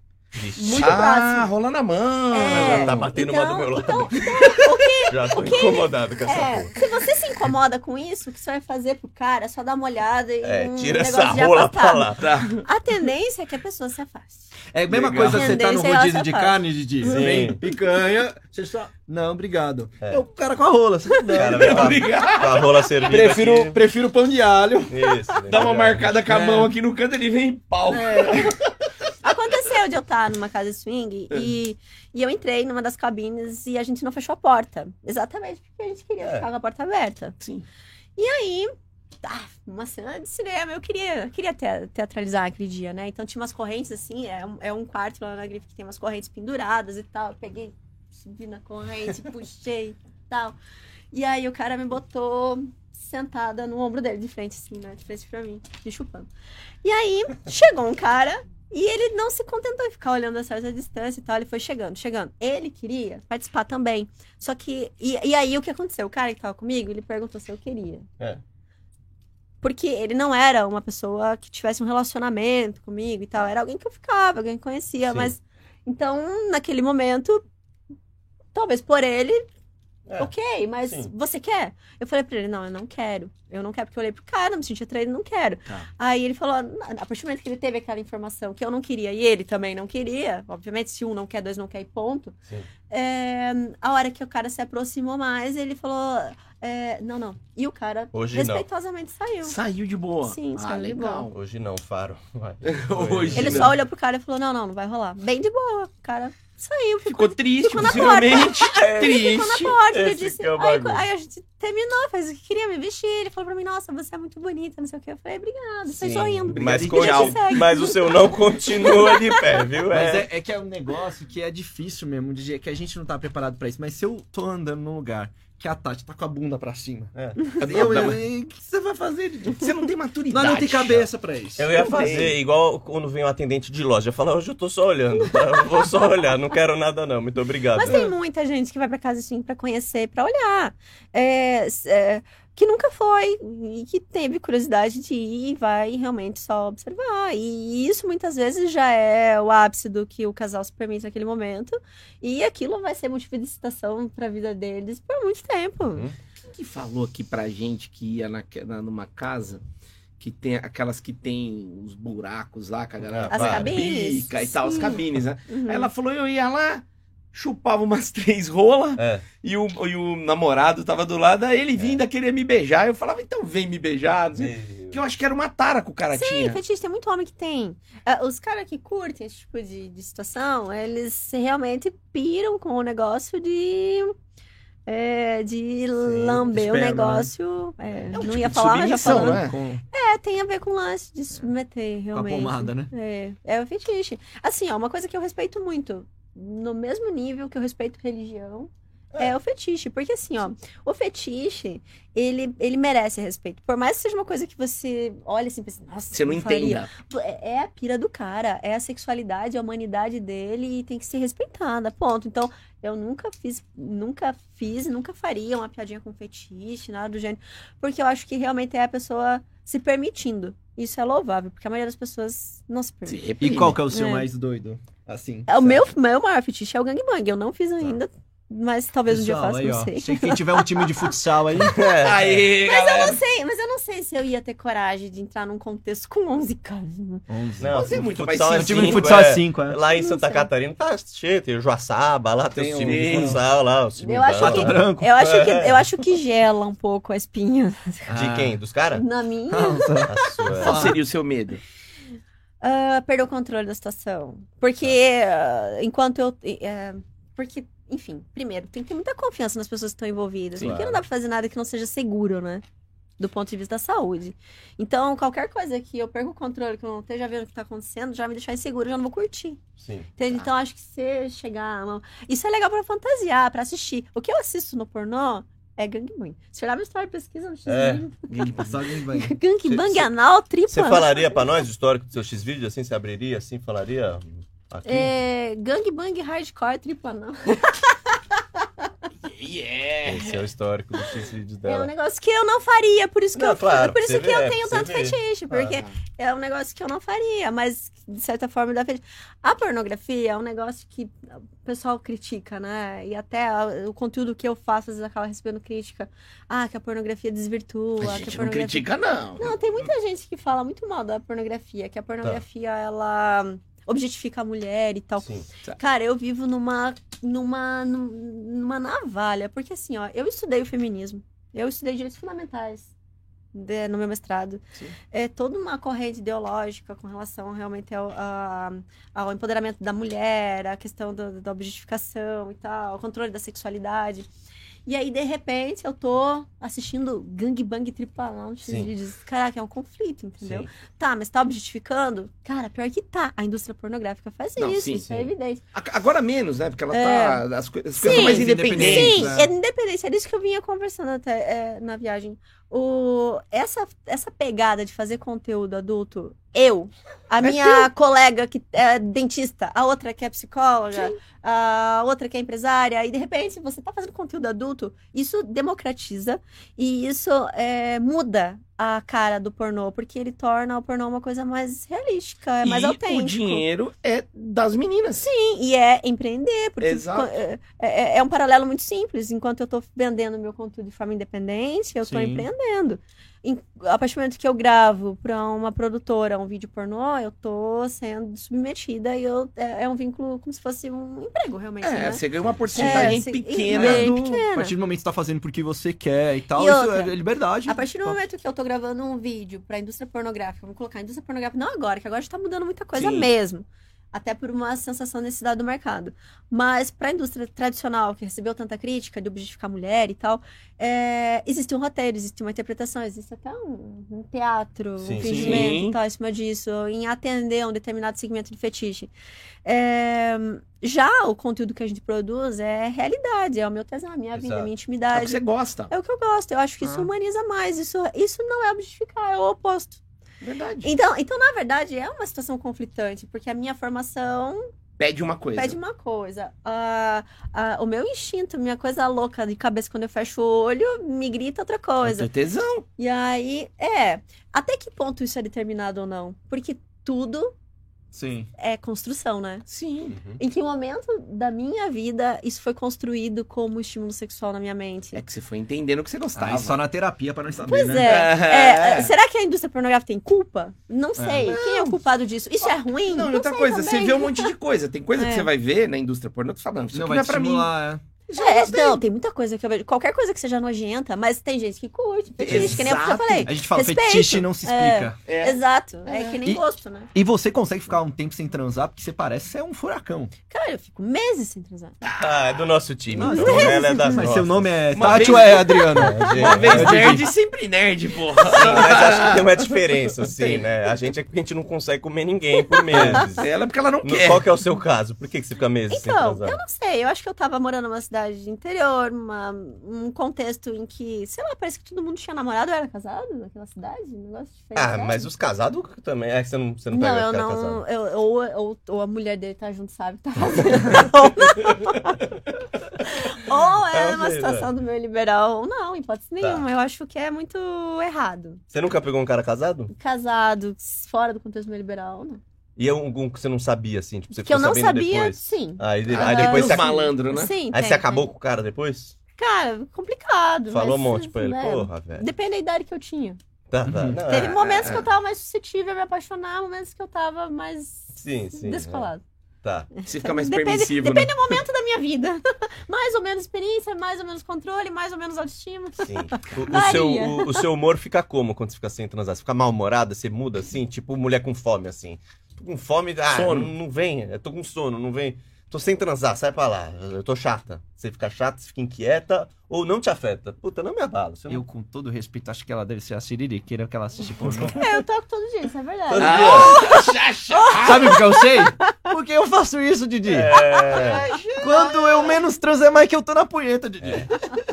Muito ah, próximo. rolando a mão. É. Já tá batendo uma do meu lado. Então, então, o que Já tô incomodado com essa É, porra. se você se incomoda com isso, o que você vai fazer pro cara é só dar uma olhada e É, um tira negócio essa de rola pra lá. Tá. A tendência é que a pessoa se afaste. É a mesma Legal. coisa você tá no é rodízio essa de carne, Didi. Sim. Vem picanha, você só... Não, obrigado. É. É o cara com a rola. Você... Não, cara a- Obrigado. com a rola servida prefiro, aqui. prefiro pão de alho. Isso. Dá uma marcada com a É. mão aqui no canto, ele vem em pau. Aconteceu de eu jantar numa casa de swing e, e eu entrei numa das cabines e a gente não fechou a porta. Exatamente porque a gente queria É. ficar com a porta aberta. Sim. E aí, ah, uma cena de cinema, eu queria, queria te- teatralizar aquele dia, né? Então tinha umas correntes assim, é um, é um quarto lá na grife que tem umas correntes penduradas e tal. Eu peguei, subi na corrente, puxei e tal. E aí o cara me botou sentada no ombro dele, de frente, assim, né? De frente pra mim, me chupando. E aí, chegou um cara e ele não se contentou em ficar olhando a certa distância e tal. Ele foi chegando, chegando. Ele queria participar também. Só que. E, e aí, o que aconteceu? O cara que tava comigo, ele perguntou se eu queria. É. Porque ele não era uma pessoa que tivesse um relacionamento comigo e tal. Era alguém que eu ficava, alguém que conhecia. Sim. Mas. Então, naquele momento. Talvez por ele, É. ok, mas sim. você quer? Eu falei pra ele, não, eu não quero. Eu não quero, porque eu olhei pro cara, me senti atraído, não quero. Tá. Aí ele falou, a partir do momento que ele teve aquela informação que eu não queria e ele também não queria, obviamente, se um não quer, dois não quer e ponto. Sim. é, a hora que o cara se aproximou mais, ele falou, é, não, não. E o cara Hoje não. respeitosamente saiu. Saiu de boa. Sim, ah, saiu de legal. Hoje não, Faro. Vai. Hoje Ele não. só olhou pro cara e falou, não, não, não vai rolar. Bem de boa. O cara saiu, ficou Ficou triste, ficou na possivelmente. Ficou na triste. porta, ele disse. é aí, aí a gente terminou, fez o que queria me vestir. Ele falou pra mim, nossa, você é muito bonita, não sei o que. Eu falei, obrigada, foi Sim, sorrindo. obrigado. Mas, Obrigado mas o seu não continua de pé, viu? Mas É. é, é que é um negócio que é difícil mesmo, de, que a gente não tá preparado pra isso. Mas se eu tô andando num lugar que a Tati tá com a bunda pra cima, É. cadê eu? eu- O que você vai fazer? Didi? Você não tem maturidade. Nós não tem cabeça pra isso. Eu ia fazer igual quando vem um atendente de loja. Falar, hoje eu tô só olhando. tá? Eu vou só olhar, não quero nada não. Muito obrigado. Mas tem muita gente que vai pra casa assim pra conhecer, pra olhar. É, é, que nunca foi e que teve curiosidade de ir e vai realmente só observar. E isso muitas vezes já é o ápice do que o casal se permite naquele momento. E aquilo vai ser motivo de excitação pra vida deles por muito tempo. Uhum. Quem que falou aqui pra gente que ia na, na- numa casa que tem aquelas que tem os buracos lá, que a galera As cabines? e tal, as cabines, né? Uhum. Aí ela falou, eu ia lá, chupava umas três rolas É. e, o, e o namorado tava do lado, aí ele vinha ainda queria me beijar. Eu falava, então vem me beijar. não. Que eu acho que era uma tara que o cara Sim, tinha. fetiche, tem muito homem que tem. Ah, os caras que curtem esse tipo de, de situação, eles realmente piram com o negócio de. é, de lamber o né? negócio. é, É um não tipo ia de falar, mas já falando. né? Com, É, tem a ver com o lance de submeter, com a realmente. pomada, né? É, é o fetiche. Assim, ó, uma coisa que eu respeito muito, no mesmo nível que eu respeito religião, é, o fetiche. Porque assim, ó, o fetiche, ele, ele merece respeito. Por mais que seja uma coisa que você olha assim e pensa, nossa, Você não entenda. É é a pira do cara, é a sexualidade, a humanidade dele e tem que ser respeitada, ponto. Então, eu nunca fiz, nunca fiz, nunca faria uma piadinha com fetiche, nada do gênero, porque eu acho que realmente é a pessoa se permitindo. Isso é louvável, porque a maioria das pessoas não se permite. E qual que é o seu É. mais doido? Assim. É, o meu, meu maior fetiche é o gangbang, eu não fiz ainda, mas talvez um dia eu faça, aí, não ó, sei. se quem tiver um time de futsal aí, É. Aí, Mas eu não sei, mas eu não sei se eu ia ter coragem de entrar num contexto com 11 caras. 11. Não, é muito futsal mais é O time de cinco, futsal é. é 5, é. Lá em Não Santa sei. Catarina tá cheio, tem o Joaçaba, lá tem, Tem os times de um- futsal lá, os times Eu acho que- Branco. Eu acho que, eu acho que gela um pouco a espinha. De quem? Dos caras? Na minha, A sua. Qual seria o seu medo? ah, perder o controle da situação. Porque ah, enquanto eu. eh, porque, enfim, primeiro, tem que ter muita confiança nas pessoas que estão envolvidas. Sim. porque não dá pra fazer nada que não seja seguro, né? Do ponto de vista da saúde. Então, qualquer coisa que eu perco o controle, que eu não esteja vendo o que tá acontecendo, já me deixar inseguro, eu já não vou curtir. Sim. Entende? Então, acho que se chegar. Isso é legal pra fantasiar, pra assistir. O que eu assisto no pornô é gangbang. Se olhar minha história de pesquisa no É. X-Video, Só gangbang. gangbang anal tripla. Você falaria pra nós o histórico do seu X-Vídeo, assim? Você abriria assim, falaria aqui? É, gangbang hardcore tripla anal. Yeah. Esse é o histórico do X-Vídeo É um dela. negócio que eu não faria, por isso que, Não, eu, claro, por isso que vê, eu tenho tanto vê. fetiche, porque Ah, é um negócio que eu não faria, mas de certa forma dá fetiche. A pornografia é um negócio que o pessoal critica, né? E até o conteúdo que eu faço às vezes acaba recebendo crítica. Ah, que a pornografia desvirtua, a que a gente não pornografia critica, não. Não, tem muita gente que fala muito mal da pornografia, que a pornografia ela objetifica a mulher e tal. Sim. Cara, eu vivo numa numa num- numa navalha, porque assim, ó, eu estudei o feminismo. Eu estudei direitos fundamentais. de- no meu mestrado. Sim. É toda uma corrente ideológica com relação realmente ao, a- ao empoderamento da mulher, a questão do- da objetificação e tal, o controle da sexualidade. E aí, de repente, eu tô assistindo Gangbang Tripalão, Sim. vídeos. Caraca, é um conflito, entendeu? Sim. Tá, mas tá objetificando? Cara, pior que tá. A indústria pornográfica faz Não, isso, sim, isso é sim. evidente. A- Agora menos, né? Porque ela É. tá. As, coi- as coisas mais Mais independentes. Sim, né? é independente. Era isso que eu vinha conversando até é, na viagem. O, essa, essa pegada de fazer conteúdo adulto, eu, a É minha colega que é dentista, a outra que é psicóloga, a outra que é empresária, e de repente você tá fazendo conteúdo adulto, isso democratiza e isso é, muda a cara do pornô, porque ele torna o pornô uma coisa mais realística, é mais e autêntico. o dinheiro é das meninas. Sim, e é empreender, porque Exato. é, é- é um paralelo muito simples. Enquanto eu tô vendendo meu conteúdo de forma independente, eu Sim. empreendendo. Em- a partir do momento que eu gravo pra uma produtora um vídeo pornô, eu tô sendo submetida e eu, é, é um vínculo como se fosse um emprego, realmente, É, né? você ganha uma porcentagem É, pequena do. pequena. A partir do momento que você tá fazendo porque você quer e tal, E isso outra, é liberdade. A partir do momento que eu tô gravando um vídeo pra indústria pornográfica, vamos colocar indústria pornográfica, não agora, que agora já tá mudando muita coisa Sim. mesmo. Até por uma sensação de necessidade do mercado. Mas pra indústria tradicional, que recebeu tanta crítica de objetificar a mulher e tal, é, existe um roteiro, existe uma interpretação, existe até um, um teatro, Sim. um fingimento Sim. e tal, em cima disso, em atender um determinado segmento de fetiche. É, já o conteúdo que a gente produz é realidade, é o meu tesão, a minha vida, a Exato. minha É o que intimidade. você gosta. É o que eu gosto. Eu acho que isso Ah. humaniza mais. Isso, isso não é objetificar, é o oposto. Verdade. Então, então, na verdade, é uma situação conflitante, porque a minha formação Pede uma coisa. pede uma coisa. Ah, ah, o meu instinto, minha coisa louca de cabeça quando eu fecho o olho, me grita outra É coisa. teu tesão. E aí, é. Até que ponto isso é determinado ou não? Porque tudo Sim. é construção, né? Sim. Em que momento da minha vida isso foi construído como estímulo sexual na minha mente? É que você foi entendendo o que você gostava. Aí só na terapia pra não saber, Pois né? é. É. É, Será que a indústria pornográfica tem culpa? Não sei. Quem é o culpado disso? Isso é ruim? Não, e outra sei coisa, você também. vê um monte de coisa. Tem coisa que É. você vai ver na indústria pornô que você fala, não, isso Não aqui vai não é pra mim. é. Não É, gostei. não, tem muita coisa que eu vejo. Qualquer coisa que seja nojenta, mas tem gente que curte. Fetiche, que nem eu já Exato. falei. A gente fala, Respeito. fetiche não se explica. É. Exato. É, que nem E- gosto, né? E você consegue ficar um tempo sem transar porque você parece ser um furacão. Cara, eu fico meses sem transar. Ah, é do nosso time. Não, então? Ela é das Mas seu nome é Uma Tati vez- ou é Adriano? Uma vez nerd, sempre nerd, porra. Sim, mas acho que tem uma diferença, assim, né? A gente é que a gente não consegue comer ninguém por meses. Ela é porque ela não quer. Qual que é o seu caso? Por que, que você fica meses sem Então, transar? eu não sei. Eu acho que eu tava morando numa cidade de interior, uma, um contexto em que, sei lá, parece que todo mundo tinha namorado. Eu era casado naquela cidade. Um negócio diferente. Ah, mas os casados também. É que você não, você não Não, pega eu ficar não. casado. Eu, ou, ou, ou a mulher dele tá junto, sabe? Tá fazendo. ou é É, uma situação do meu liberal, ou não, hipótese Tá. nenhuma. Eu acho que é muito errado. Você nunca pegou um cara casado? Casado, fora do contexto do meu liberal, não. E é um, um que você não sabia, assim? Tipo, você que eu não sabia, depois? sim. Aí, Ah, aí depois você, malandro, né? Sim, aí tem, você acabou tem. com o cara depois? Cara, complicado. Falou um mas, monte pra ele. né, Porra, velho. Depende da idade que eu tinha. Tá, tá. Uhum. Não, Teve é, momentos é, que eu tava mais suscetível a me apaixonar, momentos que eu tava mais Sim, sim. descolado. é. Tá. Você fica mais Depende- permissivo, depende né? do momento da minha vida. mais ou menos experiência, mais ou menos controle, mais ou menos autoestima. Sim. O, o seu, o, o seu humor fica como quando você fica sem transar? Você fica mal-humorada, você muda assim? Tipo mulher com fome, assim. Tô com fome, ah, Sono. Não, não vem. Eu tô com sono, não vem. Tô sem transar, sai pra lá. Eu tô chata. Você fica chata, você fica inquieta ou não te afeta? Puta, não me abala. Não... Eu, com todo respeito, acho que ela deve ser a siririqueira que ela assiste pornô. É, eu toco todo dia, isso é verdade. Todo Ah. Sabe por que eu sei? Porque eu faço isso, Didi. É... Quando eu menos transo é mais que eu tô na punheta, Didi.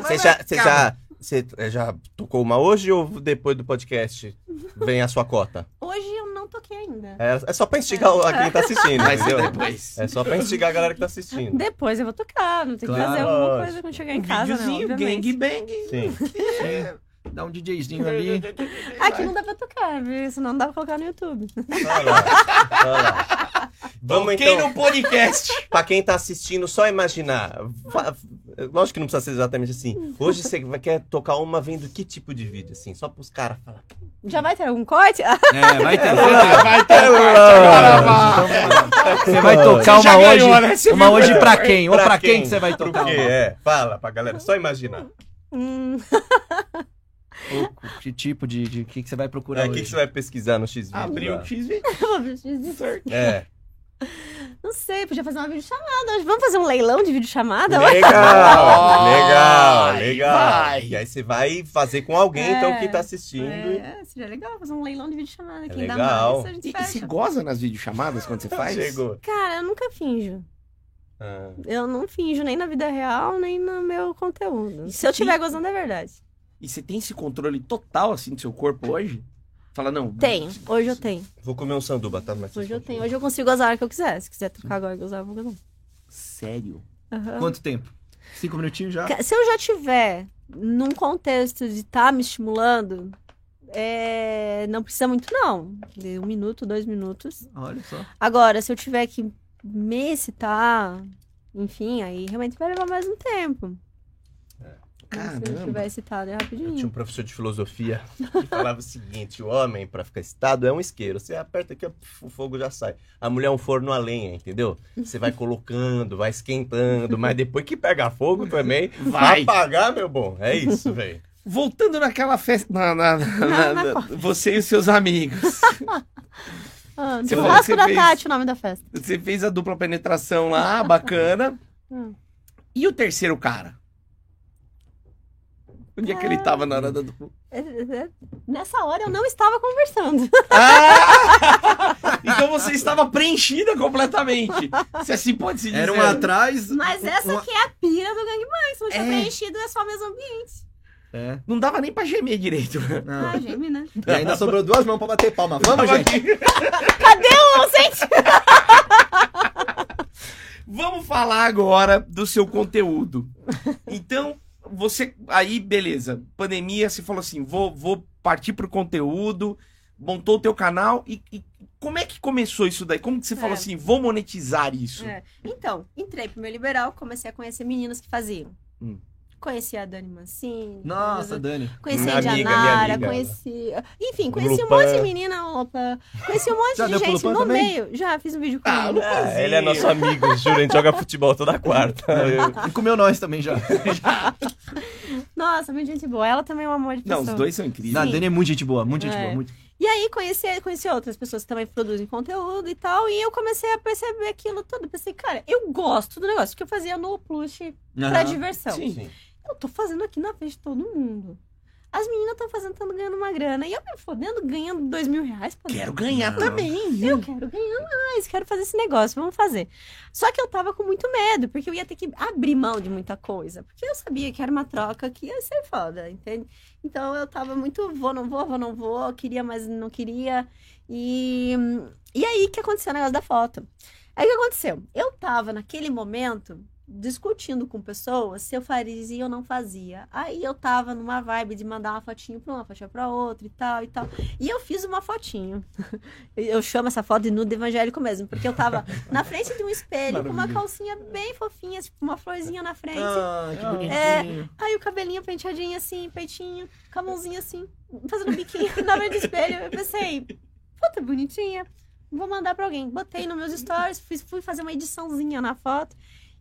Você já, você já, você já tocou uma hoje ou depois do podcast vem a sua cota? Hoje eu não toquei ainda. É, é só pra instigar a quem tá assistindo, entendeu? depois. É só pra instigar a galera que tá assistindo. Depois eu vou tocar, não tem que Claro. fazer alguma coisa quando chegar em Um casa, videozinho, Obviamente. gangbang. Sim. Dá um DJzinho ali. Aqui não dá pra tocar, viu? Senão não dá pra colocar no YouTube. Olha lá. Olha lá. Vamos Toquei então, no podcast. pra quem tá assistindo, só imaginar. Lógico que não precisa ser exatamente assim. Hoje você vai- quer tocar uma vendo que tipo de vídeo, assim? Só pros caras falar. Já vai ter algum corte? É, vai ter. Vai ter agora, vai. Você vai tocar uma ganhou, hoje. né? Uma viu? hoje pra quem? Ou Pra pra quem quem? que você vai tocar? uma? É, fala pra galera, só imaginar. hum. O- Que tipo de. de que, que você vai procurar É, o que, que você vai pesquisar no X Abriu o X-Video. É. Não sei, podia fazer uma videochamada. Vamos fazer um leilão de videochamada? Legal, legal, legal. vai. E aí você vai fazer com alguém, É, então, que tá assistindo. É, seria legal fazer um leilão de videochamada. Quem dá legal. mais, a gente E, e você fecha. goza nas videochamadas quando você faz? Chegou. Cara, eu nunca finjo. Ah. Eu não finjo nem na vida real, nem no meu conteúdo. E Se eu estiver gozando, é verdade. E você tem esse controle total, assim, do seu corpo hoje? Fala, não. Tenho. Hoje eu tenho. Vou comer um sanduba, tá? Mas Hoje eu tenho. Hoje eu consigo a hora que eu quiser. Se quiser trocar agora e eu vou gozar. Sério? Aham. Quanto tempo? Cinco minutinhos já? Se eu já tiver num contexto de estar me estimulando, é, não precisa muito, não. De um minuto, dois minutos. Olha só. Agora, se eu tiver que me excitar, enfim, aí realmente vai levar mais um tempo. Se eu Caramba. estiver excitado, é Eu tinha um rapidinho. professor de filosofia que falava o seguinte: o homem, pra ficar excitado, é um isqueiro. Você aperta aqui, o fogo já sai. A mulher é um forno a lenha, entendeu? Você vai colocando, vai esquentando, mas depois que pega fogo também, Vai. vai apagar, meu bom. É isso, velho. Voltando naquela festa. Na, na- na- Na- na- na você e os seus amigos. Ah, Você da fez- Tati, o nome da festa. Você fez a dupla penetração lá, bacana. Hum. E o terceiro cara? Onde é que ele tava na hora da dupla? É, é, Nessa hora eu não estava conversando. Ah! então você estava preenchida completamente. Se assim pode se dizer. Era um atrás. Mas essa uma- aqui é a pira do gangbang. Se não tinha É. preenchido, é só o mesmo ambiente. É. Não dava nem pra gemer direito. Não. Ah, geme, né? E ainda sobrou duas mãos pra bater palma. Vamos, gente. aqui. Cadê o ausente? Vamos falar agora do seu conteúdo. Então, você. Aí, beleza. Pandemia, você falou assim: vou, vou partir pro conteúdo, montou o teu canal. E, e como é que começou isso daí? Como que você falou É. assim: vou monetizar isso? É. Então, entrei pro meu liberal, comecei a conhecer meninas que faziam. Hum. Conheci a Dani Mancini. Nossa, Dani. Conheci Minha a amiga, minha Janara, amiga, conheci. Enfim, conheci um monte de menina, opa. Conheci um monte Já de gente no também? meio. Já fiz um vídeo com Ah, ele. Ah, ele é nosso amigo, juro, a gente joga futebol toda quarta. Eu- E comeu nós também já. Nossa, muito gente boa. Ela também é um amor de Não, pessoa. os dois são incríveis. Não, a Dani é muito gente boa, muito gente É. boa. Muito... E aí conheci, conheci outras pessoas que também produzem conteúdo e tal. E eu comecei a perceber aquilo tudo. Pensei, cara, eu gosto do negócio que eu fazia no plush pra Aham. diversão. Sim. Sim. Eu tô fazendo aqui na frente de todo mundo. As meninas estão fazendo, estão ganhando uma grana. E eu me fodendo ganhando dois mil reais. Quero ganhar Não. também? Eu quero ganhar mais, quero fazer esse negócio, vamos fazer. Só que eu tava com muito medo, porque eu ia ter que abrir mão de muita coisa. Porque eu sabia que era uma troca que ia ser foda, entende? Então eu tava muito, vou, não vou, vou, não vou, queria, mas não queria. E, e aí que aconteceu o negócio da foto. Aí o que aconteceu? Eu tava naquele momento discutindo com pessoas se eu fazia ou não fazia. Aí eu tava numa vibe de mandar uma fotinho pra uma, fotinha pra outra e tal e tal. E eu fiz uma fotinho. Eu chamo essa foto de nudo evangélico mesmo, porque eu tava na frente de um espelho com uma calcinha bem fofinha, tipo uma florzinha na frente. Ah, que Ah. bonitinho. Aí o cabelinho penteadinho assim, peitinho, com a mãozinha assim, fazendo biquinho na frente do espelho. Eu pensei, puta bonitinha, vou mandar pra alguém. Botei nos meus stories, fui, fui fazer uma ediçãozinha na foto.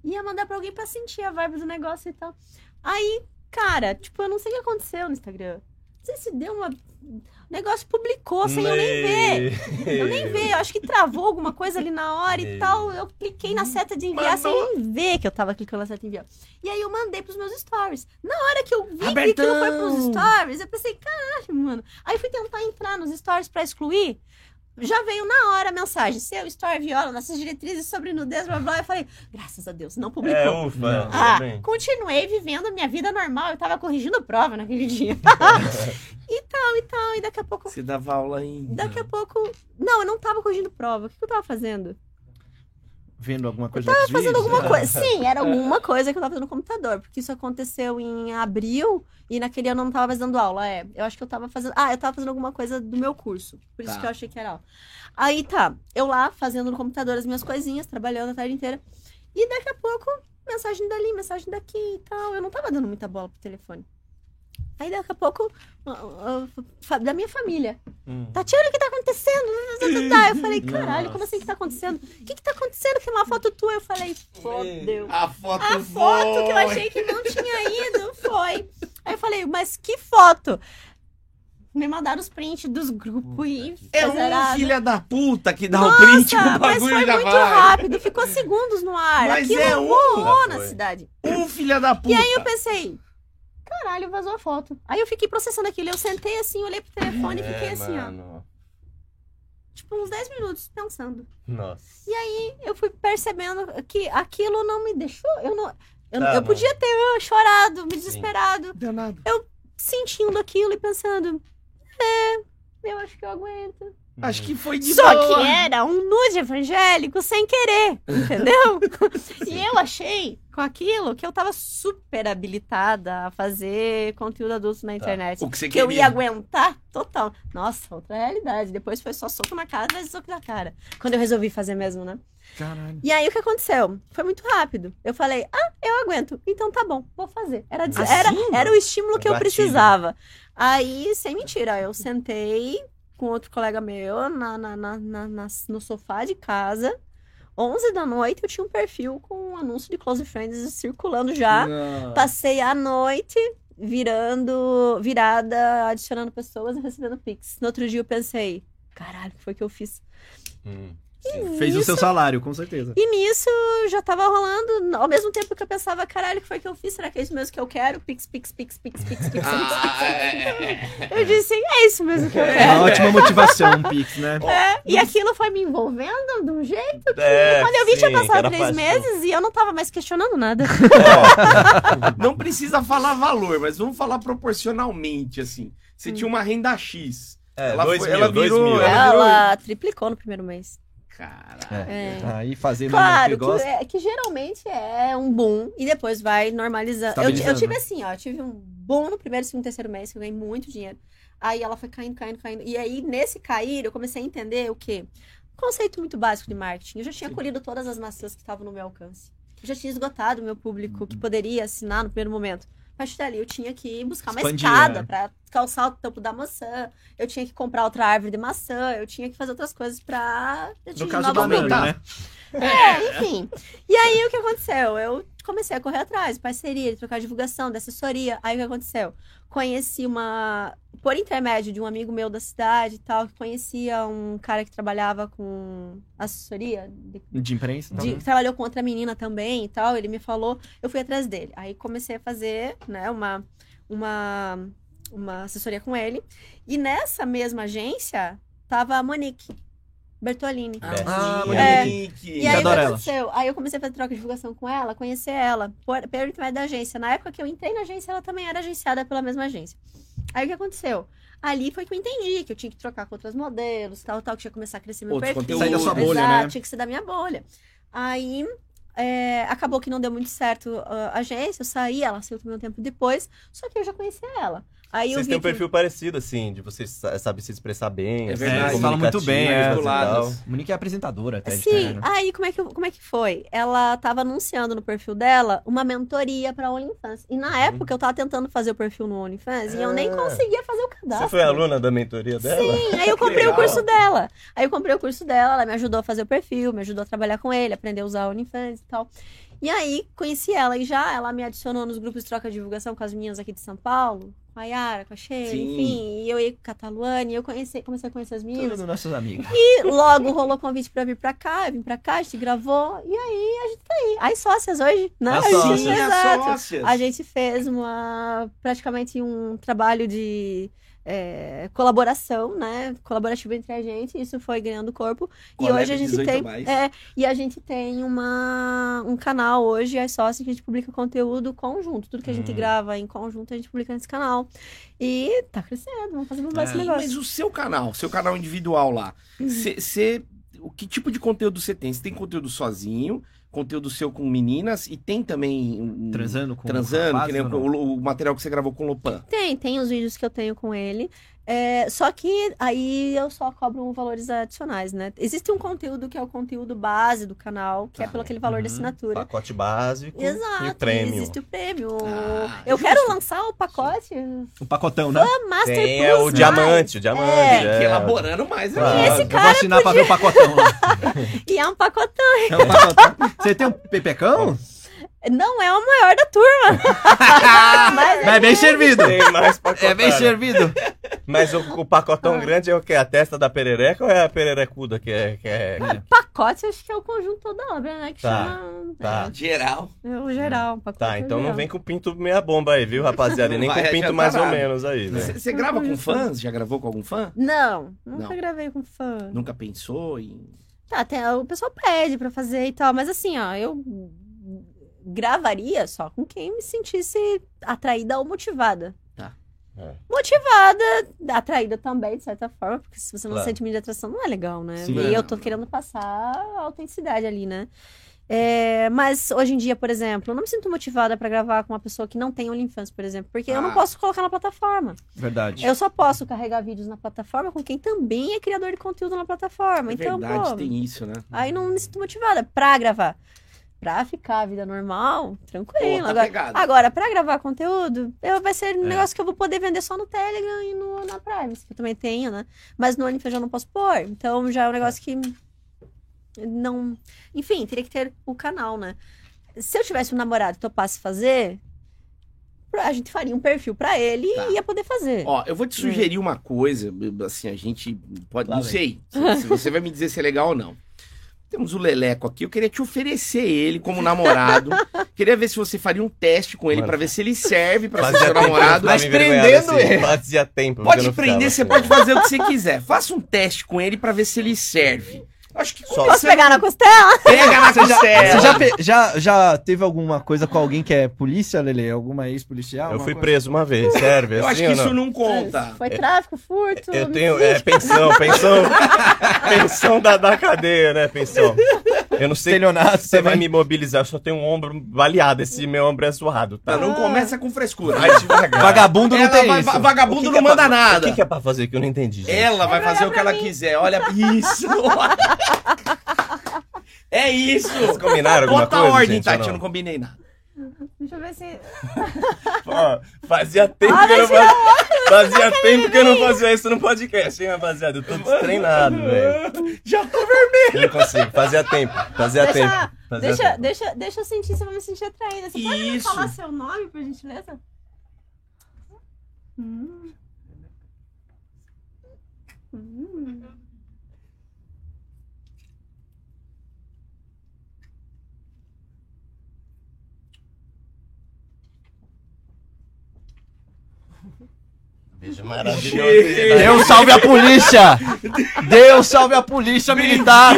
Ia mandar pra alguém pra sentir a vibe do negócio e tal. Aí, cara, tipo, eu não sei o que aconteceu no Instagram. Não sei se deu uma. O negócio publicou sem eu nem ver. Eu nem vi, eu acho que travou alguma coisa ali na hora e Meu. tal. Eu cliquei na seta de enviar Mandou. sem nem ver que eu tava clicando na seta de enviar. E aí eu mandei pros meus stories. Na hora que eu vi que Abertão. aquilo foi pros stories, eu pensei, caralho, mano. Aí fui tentar entrar nos stories pra excluir. Já veio na hora a mensagem: seu story viola nossas diretrizes sobre nudez, blá blá. Eu falei, graças a Deus, não publicou. É, ufa. Não. Ah, continuei vivendo a minha vida normal. Eu tava corrigindo prova naquele dia. e tal, e tal. E daqui a pouco Você dava aula em. Daqui a pouco. Não, eu não tava corrigindo prova. O que que eu tava fazendo? Vendo alguma coisa Tava outros fazendo vídeos? alguma coisa. Sim, era alguma coisa que eu tava fazendo no computador. Porque isso aconteceu em abril e naquele ano eu não tava mais dando aula. É, eu acho que eu tava fazendo. Ah, eu tava fazendo alguma coisa do meu curso. Por isso Tá. que eu achei que era aula. Aí tá, eu lá fazendo no computador as minhas coisinhas, trabalhando a tarde inteira. E daqui a pouco, mensagem dali, mensagem daqui e tal. Eu não tava dando muita bola pro telefone. Aí daqui a pouco, da minha família. Hum. Tatiana, o que tá acontecendo? Eu falei, caralho, como assim que tá acontecendo? O que que tá acontecendo? Que uma foto tua. Eu falei, fodeu. A foto A foto que eu foi. achei que não tinha ido foi. Aí eu falei, mas que foto? Me mandaram os prints dos grupos e É um filha da puta que dá o Nossa, print com o mas bagulho foi muito vai. rápido, ficou segundos no ar. Mas Aquilo é um. na foi. cidade. Um filha da puta. E aí eu pensei, caralho, vazou a foto. Aí eu fiquei processando aquilo, eu sentei assim, olhei pro telefone e fiquei É, assim, ó. mano. Tipo, uns 10 minutos pensando. Nossa. eu fui percebendo que aquilo não me deixou. Eu não. Eu, Tá, eu podia ter ah, chorado, me desesperado, Danado. sentindo aquilo e pensando. É, eu acho que eu aguento. Acho que foi de Só boa. que era um nude evangélico sem querer, entendeu? e eu achei com aquilo que eu tava super habilitada a fazer conteúdo adulto na Tá. internet. O que você Que eu queria. ia aguentar total. Nossa, outra realidade. Depois foi só soco na cara de soco na cara. Quando eu resolvi fazer mesmo, né? Caralho. E aí o que aconteceu? Foi muito rápido. Eu falei, ah, eu aguento. Então tá bom, vou fazer. Era, Assim, era, era o estímulo que eu precisava. Aí, sem mentira, eu sentei com outro colega meu na, na, na, na- no sofá de casa. 11 da noite, eu tinha um perfil com um anúncio de Close Friends circulando já. Não. Passei a noite virando, virada, adicionando pessoas e recebendo pix. No outro dia eu pensei, caralho, o que foi que eu fiz? Hum. Fez o seu salário, com certeza. E nisso já tava rolando, ao mesmo tempo que eu pensava, caralho, o que foi que eu fiz? Será que é isso mesmo que eu quero? Pix, pix, pix, pix, pix, pix. Ah, é, é, Eu disse, é isso mesmo que eu É quero. uma ótima motivação, um Pix, né? É, e aquilo foi me envolvendo de um jeito. É, Quando eu vi, tinha sim, passado era três paixão. meses e eu não tava mais questionando nada. é. Não precisa falar valor, mas vamos falar proporcionalmente, assim. Você tinha uma renda X. É, Ela dois foi- mil, ela dois virou- mil. ela- virou- Ela triplicou no primeiro mês. Caralho. É. Aí fazendo Claro, o que, que é, que geralmente é um boom e depois vai normalizando. Eu, eu tive né? assim, ó, eu tive um boom no primeiro, segundo, terceiro mês, que eu ganhei muito dinheiro. Aí ela foi caindo, caindo, caindo. E aí, nesse cair, eu comecei a entender o quê? Um conceito muito básico de marketing. Eu já tinha Sim. colhido todas as maçãs que estavam no meu alcance. Eu já tinha esgotado o meu público Uhum. que poderia assinar no primeiro momento. Partir dali, eu tinha que buscar uma Expandir, escada né? pra calçar o topo da maçã. Eu tinha que comprar outra árvore de maçã. Eu tinha que fazer outras coisas pra No atingir Nani, aumentar. né? é, enfim. E aí o que aconteceu? Eu comecei a correr atrás, parceria, de trocar divulgação, de assessoria. Aí o que aconteceu? Conheci uma. Por intermédio de um amigo meu da cidade e tal, que conhecia um cara que trabalhava com assessoria, de- De imprensa. de- que trabalhou com outra menina também e tal. Ele me falou, eu fui atrás dele. Aí comecei a fazer, né, uma, uma, uma assessoria com ele. E nessa mesma agência tava a Monique Bertolini. Ah, Monique. E aí o que ela. aconteceu? Aí eu comecei a fazer troca de divulgação com ela, conhecer ela, por, pelo intermédio da agência. Na época que eu entrei na agência, ela também era agenciada pela mesma agência. Aí o que aconteceu? Ali foi que eu entendi que eu tinha que trocar com outros modelos, tal, tal, que tinha que começar a crescer meu Outros perfil. Sair da sua bolha, Exato, né? tinha que ser da minha bolha. Aí é, acabou que não deu muito certo ah, a agência, eu saí, ela saiu também um tempo depois, só que eu já conhecia ela. Aí Vocês têm um que- perfil parecido, assim, de vocês sa- saber se expressar bem. É assim, verdade. Fala muito bem, é. Articuladas. Monique é apresentadora até. de Sim, carreira. aí como é, que, como é que foi? Ela tava anunciando no perfil dela uma mentoria pra OnlyFans. E na época eu tava tentando fazer o perfil no OnlyFans e eu nem Ah. conseguia fazer o cadastro. Você foi aluna da mentoria dela? Sim, aí eu comprei o curso dela. Aí eu comprei o curso dela, ela me ajudou a fazer o perfil, me ajudou a trabalhar com ele, aprender a usar o OnlyFans e tal. E aí conheci ela e já ela me adicionou nos grupos de troca de divulgação com as meninas aqui de São Paulo, com a Yara, com a Sheila, enfim. E eu ia com a Taluane, e eu conheci, comecei a conhecer as meninas. Todos nossos amigos. E logo rolou convite pra vir pra cá, eu vim pra cá, a gente gravou, e aí a gente tá aí. As sócias hoje, né? As A gente- sócias. Sim, as exato. sócias. A gente fez uma praticamente um trabalho de é, colaboração, né? Colaborativo entre a gente, isso foi ganhando corpo. e Collab hoje a gente 18 tem. É, e a gente tem uma, um canal hoje, as sócias, que a gente publica conteúdo conjunto. Tudo que a gente Hum. grava em conjunto, a gente publica nesse canal. E tá crescendo, vamos fazer bombar É. esse negócio. mas o seu canal, seu canal individual lá, Uhum. você. O que tipo de conteúdo você tem? Você tem conteúdo sozinho, conteúdo seu com meninas e tem também. um- Transando com Transando, rapazes que nem o, o material que você gravou com o Lopan. Tem, tem os vídeos que eu tenho com ele. É, só que aí eu só cobro valores adicionais, né? Existe um conteúdo que é o conteúdo base do canal, que é Tá. pelo aquele valor de Uhum. assinatura. Pacote básico e Exato, o prêmio. existe o prêmio. Ah, eu justo. quero lançar o pacote Um pacotão, né? Master Tem Plus. é o mais. diamante, o diamante. É. Tem que ir é. elaborando mais. né? Claro. E esse Eu vou cara assinar pra ver o pacotão lá. E é um pacotão. É um pacotão. Você tem um pepecão? Não é o maior da turma. mas Mas é bem servido. Tem mais pacotada. É bem servido. Mas o, o pacotão grande é o quê? A testa da perereca ou é a pererecuda que é... Que é... pacote acho que é o conjunto toda a obra, né? Que Tá, chama. Tá. Geral. É o geral. pacote Tá, é então não geral. vem com pinto meia bomba aí, viu, rapaziada? E nem com pinto mais ou menos aí, velho. Você grava com fãs? Já gravou com algum fã? Não, nunca Não. gravei com fã. Nunca pensou em. Tá, tem, o pessoal pede pra fazer e tal, mas assim, ó, eu gravaria só com quem me sentisse atraída ou motivada. Tá. É. Motivada, atraída também, de certa forma, porque se você não Claro. sente mídia de atração, não é legal, né? Sim. e eu tô querendo passar a autenticidade ali, né? É, mas hoje em dia, por exemplo, eu não me sinto motivada pra gravar com uma pessoa que não tem OnlyFans, por exemplo, porque eu não Ah. posso colocar na plataforma. Verdade. Eu só posso carregar vídeos na plataforma com quem também é criador de conteúdo na plataforma. É então, verdade, pô, tem isso, né? Aí não me sinto motivada pra gravar. Pra ficar a vida normal, tranquilo. Pô, tá agora, agora, pra gravar conteúdo, eu, vai ser um É. negócio que eu vou poder vender só no Telegram e no, na Privacy, que eu também tenho, né? Mas no OnlyFans eu já não posso pôr. Então já é um negócio que não... Enfim, teria que ter o canal, né? Se eu tivesse um namorado e topasse fazer, a gente faria um perfil pra ele Tá. e ia poder fazer. Ó, eu vou te sugerir uma coisa, assim, a gente pode, Lá não vem. sei, se, se você vai me dizer se é legal ou não. Temos o Leleco aqui, eu queria te oferecer ele como namorado. queria ver se você faria um teste com ele pra ver se ele serve pra ser seu namorado. Mas prendendo assim. ele. Fazia tempo. Pode prender, você assim. pode fazer o que você quiser. Faça um teste com ele pra ver se ele serve. Acho que Só- Posso pegar na costela? Pega na Você já, costela. você já, já, já teve alguma coisa com alguém que é polícia, Lele? Alguma ex-policial? Eu fui coisa? preso uma vez, serve? Eu assim acho que não? isso não conta. Foi tráfico, furto. Eu tenho, é, pensão, pensão, pensão da, da cadeia, né, pensão. Eu não sei Estelionato se você vai me mobilizar, eu só tenho um ombro baleado, esse meu ombro é zoado, Tá, não começa com frescura. Vai devagar. Vagabundo não Ela tem vai- isso. va- vagabundo não é manda pra- nada. O que, que é pra fazer que eu não entendi, gente? Ela vai fazer o que ela mim. quiser. Olha isso. é isso. Vocês combinaram alguma Bota coisa, ordem, gente, Tati. Eu não? combinei nada. Deixa eu ver se. Ó, fazia tempo Ah, que eu não fazia, tempo que eu não fazia isso no podcast, hein, rapaziada? Eu tô destreinado, velho. Já tô vermelho. Eu Não consigo, fazia tempo, fazia Deixa, tempo. Fazia deixa, tempo. deixa, deixa eu sentir se eu vou me sentir atraída. Você pode me Isso. falar seu nome, por gentileza? Hum. Hum. Beijo maravilhoso. Deus salve a polícia! Deus salve a polícia militar!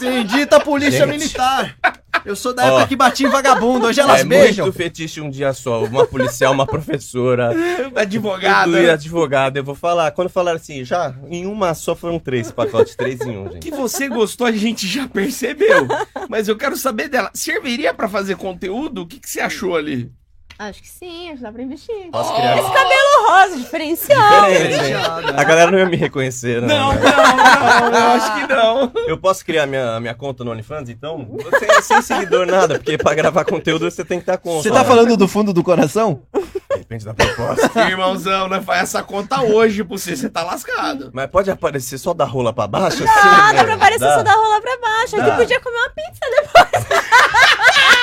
Bendita a polícia Gente. militar! Eu sou da Ó. época que bati em vagabundo, hoje elas É beijam. muito fetiche um dia só. Uma policial, uma professora, Advogada. tudo e advogada. Eu vou falar, quando falar assim, já em uma só foram três pacotes, três em um, gente. Que você gostou, a gente já percebeu. Mas eu quero saber dela. Serviria pra fazer conteúdo? O que, que você achou ali? Acho que sim, acho que dá pra investir. Posso criar Esse cabelo rosa, diferencial. Diferente, hein? A galera não ia me reconhecer, não. Não, né? não, não. Eu acho que não. Eu posso criar minha, minha conta no OnlyFans, então? Sem, sem seguidor, nada, porque pra gravar conteúdo você tem que estar com. Você tá falando do fundo do coração? Depende da proposta. Irmãozão, né? Faz essa conta hoje pra você. Você tá lascado. Mas pode aparecer só da rola pra baixo? Ah, assim, dá né? pra aparecer Dá? só da rola pra baixo. Dá. Aqui podia comer uma pizza depois.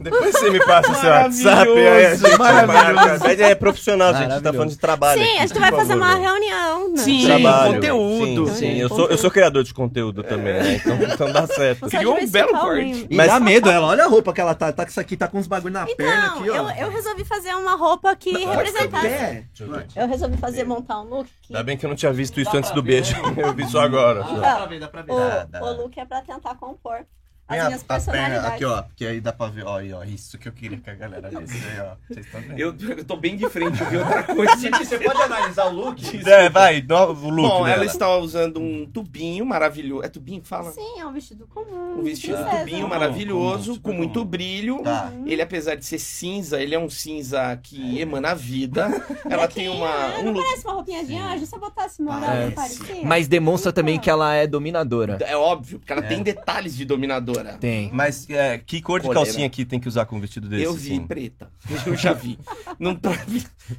Depois você me passa o seu WhatsApp. Aí a gente Maravilhoso. marca. É profissional, gente. A gente tá falando de trabalho. Sim, aqui, a gente vai fazer uma né? reunião. Né? Sim. Trabalho. conteúdo. Sim, sim. Eu, sou, eu sou criador de conteúdo também, né? Então, então dá certo. Você Criou um belo corte. Mas- dá medo ela, olha a roupa que ela tá. Tá com isso aqui, tá com uns bagulho na perna Então, aqui, ó. eu, eu resolvi fazer uma roupa que representasse. É. Eu ver. Resolvi fazer montar um look que Ainda bem que eu não tinha visto isso antes do ver, beijo. né? Eu vi só agora. Dá pra ver, dá pra dá. o look é pra tentar compor as Minha- minhas a perna personalidades. aqui, ó. Porque aí dá pra ver. Ó, aí, ó. Isso que eu queria que a galera visse. Aí, ó. Vocês estão vendo? Eu, eu tô bem de frente, eu vi outra coisa. você pode analisar o look? É, vai, dá o look Bom, ela dela. está usando um tubinho maravilhoso. É tubinho que fala? Sim, é um vestido comum. Um vestido princesa. tubinho maravilhoso, comum, com muito comum. brilho. Tá. Ele, apesar de ser cinza, ele é um cinza que emana vida. Ela tem uma. Ah, Um não look. parece uma roupinha de anjo? Se eu botasse É, não parecia? Mas demonstra também que ela é dominadora. É óbvio, porque ela É. tem detalhes de dominadora. Dominadora. Tem. Mas é, que cor de Coleira. calcinha que tem que usar com um vestido desse? Eu vi assim? preta. Eu já vi. Não tá...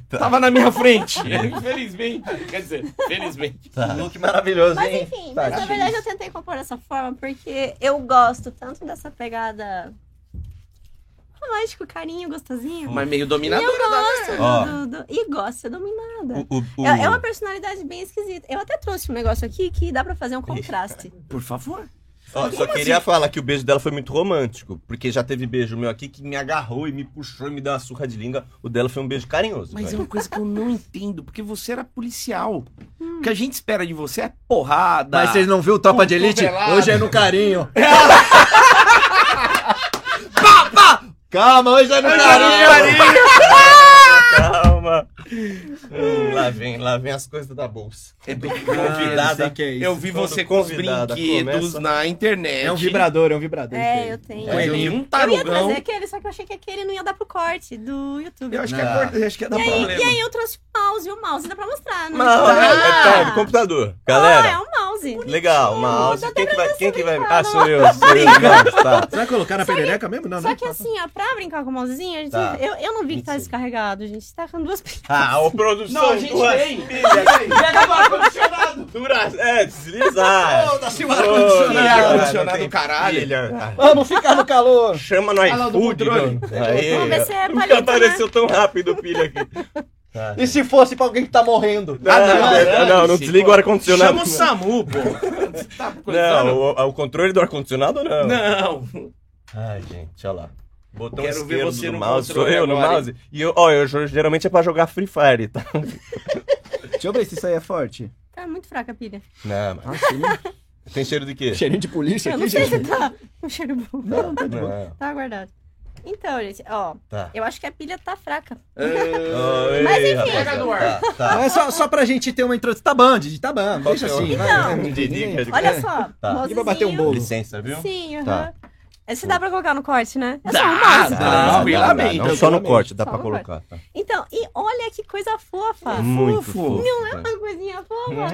Tava na minha frente. Infelizmente. Quer dizer, felizmente. Tá. Look maravilhoso, Mas hein? enfim, Tá, mas na verdade eu tentei compor dessa forma porque eu gosto tanto dessa pegada romântico, carinho, gostosinho. Mas meio E eu dominadora. gosto Ó. do, do- E gosto de ser dominada. O, o- o- É, é uma personalidade bem esquisita. Eu até trouxe um negócio aqui que dá pra fazer um contraste. Por favor. Ó, só queria falar que o beijo dela foi muito romântico. Porque já teve beijo meu aqui que me agarrou e me puxou e me deu uma surra de língua. O dela foi um beijo carinhoso. Mas é velho. uma coisa que eu não entendo, porque você era policial. O que a gente espera de você é porrada. Mas vocês não viu o Tropa de Elite? Cotovelada. Hoje é no carinho. Calma, hoje é no carinho. Calma. Hum, lá vem, lá vem as coisas da bolsa. É bem Convidada. sei que é isso. Eu vi Quando você com os brinquedos começa- na internet. É um vibrador, é um vibrador. É, eu tenho. É, eu, nenhum eu ia tarugão. trazer aquele, só que eu achei que aquele não ia dar pro corte do YouTube. Eu acho que, Não. é, eu acho que ia dar E aí, e aí eu trouxe o mouse, e o mouse dá pra mostrar, né? Não, é, é, tá, do computador. Ah, é Galera, um mouse. legal, mouse. Quem que vai, quem que vai... brincar, Ah, sou eu, sou eu. Não, tá. Você vai colocar na perereca mesmo? Não, Só não. que assim, ó, pra brincar com o mousezinho, Tá. eu, eu não vi que tá descarregado, gente. Tá com duas pilhas. Ah, ô produção, Não, a gente duas tem. pilhas. Pega do ar-condicionado. Dura... É, deslizar. Ô, tá ar-condicionado, ar-condicionado do caralho. pilha. Ah, Vamos ficar no calor. Chama no o do iFood. controle. mano. Aí, Vamos ver se é nunca palito, apareceu tão rápido o pilha aqui. Tá. E se fosse pra alguém que tá morrendo? Ah, não, não, não, não desliga o ar-condicionado. Chama o SAMU, pô. Você tá Não, o, o controle do ar-condicionado não. Não. Ai, gente, olha lá. Botão Quero ver você do no mouse, sou eu no mouse. E eu, ó, eu geralmente é pra jogar Free Fire, tá? Deixa eu ver se isso aí é forte. Tá muito fraca a pilha. Não, mas Ah, tem cheiro de quê? cheirinho de polícia Eu aqui, não sei gente. se tá um cheiro bom. Não, tá, Não, tá guardado. Então, gente, ó, tá. eu acho que a pilha tá fraca. Oi, Mas enfim. ar. Tá, tá. Não, é só, só pra gente ter uma introdução. Tá bom, Didi, tá bom. Deixa assim. é o- vai. Didi, que- Olha só, Tá. E vai bater um bolo. Licença, viu? Sim, aham. Tá. Esse dá pra colocar no corte, né? É só Dá, mouse. dá. Tranquilamente, Não só no corte, dá Só pra colocar. Tá. Então, e olha que coisa fofa. Muito fofo. fofo. Uma coisinha fofa.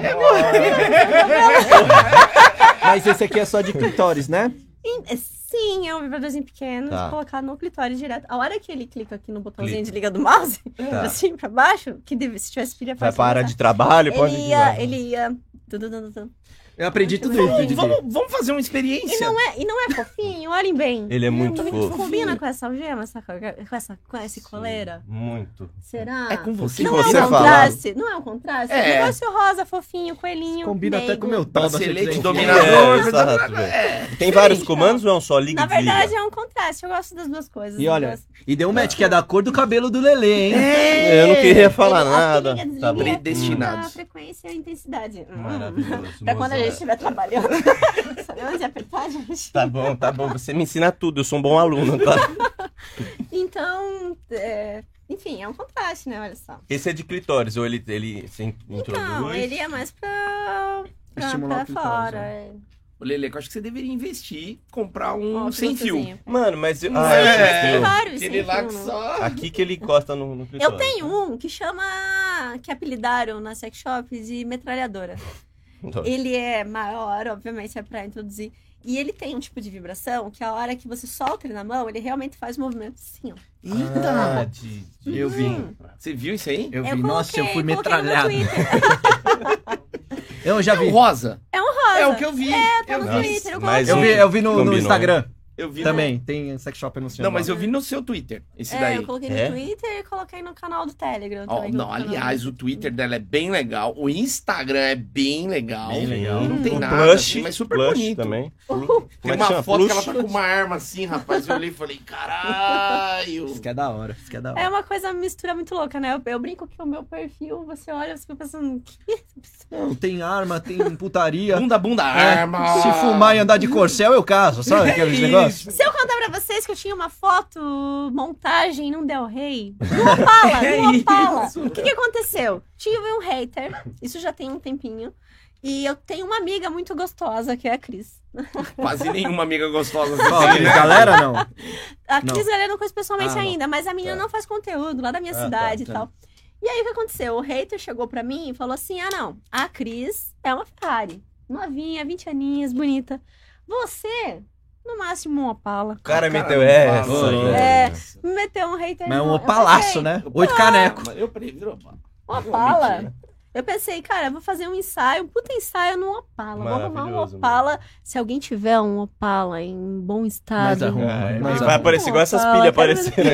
Mas esse aqui é só de clitóris, né? E- Sim, é um vibradorzinho pequeno, Tá. colocar no clitóris direto. A hora que ele clica aqui no botãozinho Clica. de liga do mouse, Tá. assim pra baixo, que deve- se tivesse pilha Vai fácil. para área começar. de trabalho, pode Ele ir. ia, ele ia. tudu. Eu aprendi tudo isso. Vamos, vamos fazer uma E experiência. não, é, e não é fofinho, olhem bem. Ele é muito fofo. Combina com essa algema, essa, com essa, com esse coleira? Muito. Será? É com você. Não você é um contraste? Não é um contraste? É. É. Negócio rosa, fofinho, coelhinho. Combina até com o meu se Bracelete quiser. dominador. É, Dominador, exato, velho. Tem vários comandos ou é um só? Liga Na e verdade, é um contraste. Eu gosto das duas coisas. E olha, e deu um match que é da cor do cabelo do Lelê, hein? Eu não queria falar Ele- nada. Tá bom. desliga Predestinados. A frequência e a intensidade. Hum. Maravilhoso. Pra quando a moça. Gente estiver trabalhando. Sabe onde apertar, gente? Tá bom, tá bom. Você me ensina tudo. Eu sou um bom aluno, tá? Então, é, enfim, é um contraste, né? Olha só. Esse é de clitóris, ou ele, ele se in- introduz? Então, ele é mais pra, pra, Estimular pra fora. né? é. Ô, Lele, eu acho que você deveria investir, comprar um sem fio. Mano, mas... Eu, ah, é, tem vários Aquele lá que né? só... Aqui que ele encosta no, no clitóris. Eu tenho um que chama. que apelidaram na sex shop de metralhadora. Ele é maior, obviamente, é pra introduzir. E ele tem um tipo de vibração que a hora que você solta ele na mão, ele realmente faz um movimento assim, ó. Ah, Eita! de, de... Eu vi. Você viu isso aí? Eu vi, Eu nossa, eu fui coloquei- coloquei metralhado. Eu já É o vi. rosa. É um rosa. É o que eu vi. É, tá eu no vi. Nossa, Twitter, eu mas Eu coloquei. vi, eu vi no, no. Instagram Eu vi também. Tem sex shop anunciando. Não, mas eu vi no seu Twitter, esse É, daí. eu coloquei no É? Twitter e coloquei no canal do Telegram. Ó, também, não, aliás, o Twitter dela é bem legal. O Instagram é bem legal. Bem legal. Não tem O nada, Plush, assim, mas super Plush bonito. também. Tem é uma chama? foto que ela Plush? tá com uma arma assim, rapaz. Eu olhei e falei, caralho. Isso que é da hora. Isso que é da hora. É uma coisa, mistura muito louca, né? Eu, eu brinco que o meu perfil, você olha, você fica pensando, que Não, tem arma, tem putaria. Bunda, bunda, É, arma. Se fumar e andar de corcel, eu caso, sabe aqueles Isso. Se eu contar pra vocês que eu tinha uma foto montagem num Del Rey, numa Opala, É numa isso. o que que aconteceu? Tive um hater, isso já tem um tempinho, e eu tenho uma amiga muito gostosa, que é a Cris. Quase nenhuma amiga gostosa assim, né? galera, não. A Não. Cris, ela eu não conheço pessoalmente Ah, não. ainda, mas a menina Tá. não faz conteúdo lá da minha Ah, cidade tá, e tal. E aí, o que aconteceu? O hater chegou pra mim e falou assim, ah, não, a Cris é uma Ferrari, novinha, 20 aninhos, bonita. Você no máximo um Opala. O cara Ah, meteu essa. fala aí. É. Me meteu um hater. Mas é um opalaço, né? Oito caneco. Mas Eu prefiro Opala. Um Opala? Mentira. Eu pensei, cara, eu vou fazer um ensaio, um puta ensaio no Opala. Vou arrumar um Opala. Se alguém tiver um Opala em bom Mas estado. arruma. É, mas vai arruma. aparecer igual essas Opala, pilhas aparecendo.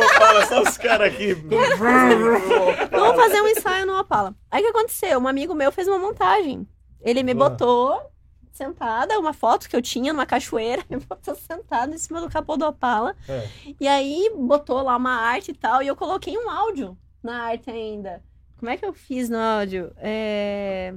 Não fala só os caras aqui. Vamos fazer um ensaio no Opala. Aí o que aconteceu? Um amigo meu fez uma montagem. Ele me Boa. botou sentada, uma foto que eu tinha numa cachoeira, me botou sentada em cima do capô do Opala. É. E aí botou lá uma arte e tal, e eu coloquei um áudio na arte ainda. Como é que eu fiz no áudio? É...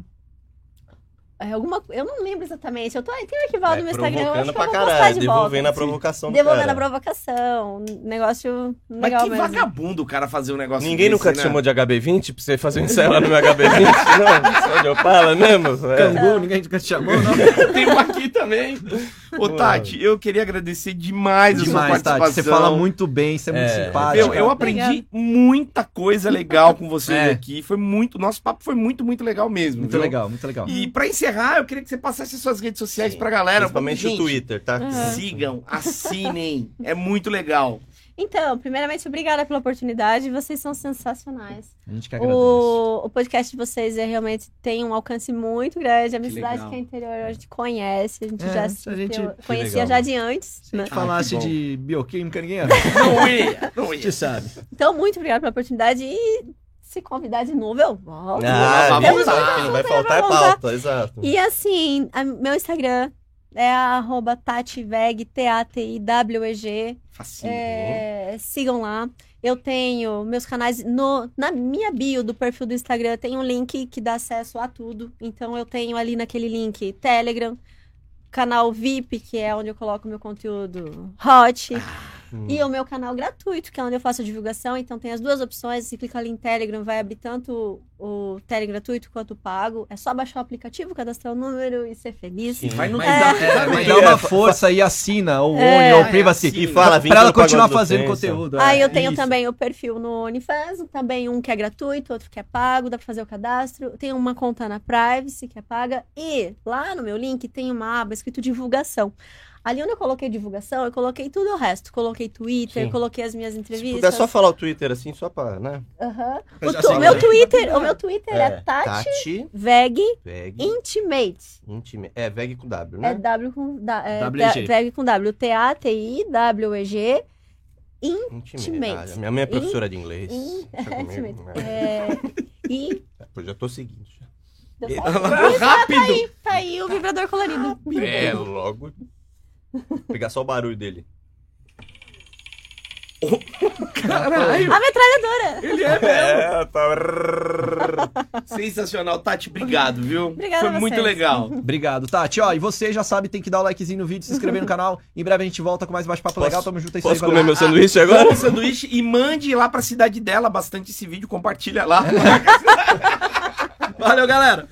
é alguma... Eu não lembro exatamente. Eu tô... tem um arquivado no meu Instagram. Eu acho que eu vou postar caralho, de volta. devolvendo a provocação do Devolvendo cara. a provocação. Negócio Mas legal que mesmo. vagabundo o cara fazer um negócio Ninguém desse, nunca te né? chamou de HB20 pra você fazer um ensaio lá no meu HB20? não? Só de Opala mesmo? É. Cangu, ninguém nunca te chamou, não? Tem um aqui também. Ô, Tati, eu queria agradecer demais, a sua Demais, participação. Tati. Você fala muito bem, você é muito É. simpática. Meu, eu aprendi muita coisa legal com vocês É. aqui. Foi muito. Nosso papo foi muito, muito legal mesmo. Muito viu? legal, muito legal. E pra encerrar, eu queria que você passasse suas redes sociais Sim, pra galera. Principalmente Gente, o Twitter, tá? Aham. Sigam, assinem. É muito legal. Então, primeiramente, obrigada pela oportunidade. Vocês são sensacionais. A gente que agradece. O, o podcast de vocês é, realmente tem um alcance muito grande. A minha Que cidade legal. que é interior, a gente conhece. A gente É, já a se gente- eu conhecia legal. já de antes. Se a né? gente Ah, falasse bom. de bioquímica, ninguém ia. Não ia, não A ia. gente sabe. Então, muito obrigada pela oportunidade. E se convidar de novo, eu volto. Ah, Vamos isso lá. aí, não vai faltar é pauta, exato. E assim, a- meu Instagram é arroba tativeg, T-A-T-I-W-E-G. Facinho. É, sigam lá. Eu tenho meus canais no, na minha bio do perfil do Instagram tem um link que dá acesso a tudo. Então eu tenho ali naquele link Telegram, canal VIP, que é onde eu coloco meu conteúdo hot, Hum. e o meu canal gratuito, que é onde eu faço a divulgação. Então tem as duas opções. Se clicar ali em Telegram, vai abrir tanto o Telegram gratuito quanto o pago. É só baixar o aplicativo, cadastrar o número e ser feliz. Sim. Vai no Mas, dá, é, dá uma força e assina, ou É. One, ou Privacy. E fala, pra ela continuar fazendo conteúdo. Aí é, eu tenho isso. também o perfil no OnlyFans, também um que é gratuito, outro que é pago, dá pra fazer o cadastro. Tem uma conta na Privacy que é paga. E lá no meu link tem uma aba escrito divulgação. Ali onde eu coloquei divulgação, eu coloquei tudo o resto. Coloquei Twitter, Sim. coloquei as minhas Se entrevistas. puder só falar o Twitter assim, só pra, né? Aham. Eu O, tu- sei, meu né? Twitter, o meu Twitter é, Tati, Tati Veg Veg Intimate. Intime. É, Veg com W, É né? W com da, é, WG. Veg com W. T-A-T-I-W-E-G. Intimate. Ah, minha mãe é professora de inglês. In- Deixa comigo. Intimate. É, e Pô, já tô seguindo. já. Deu E- certo? Rápido! Tá aí o vibrador colorido. É, logo. Vou pegar só o barulho dele. Caralho! A metralhadora. Ele é mesmo. É, tá. Sensacional. Tati, obrigado, viu? Obrigada Foi a vocês. muito legal. Obrigado, Tati. Ó, e você já sabe, tem que dar o likezinho no vídeo, se inscrever no canal. Em breve a gente volta com mais bate-papo Posso- legal. Tamo junto, é isso Posso aí, comer valeu. meu sanduíche agora? Coma o sanduíche e mande lá pra cidade dela bastante esse vídeo, compartilha lá. Valeu, galera!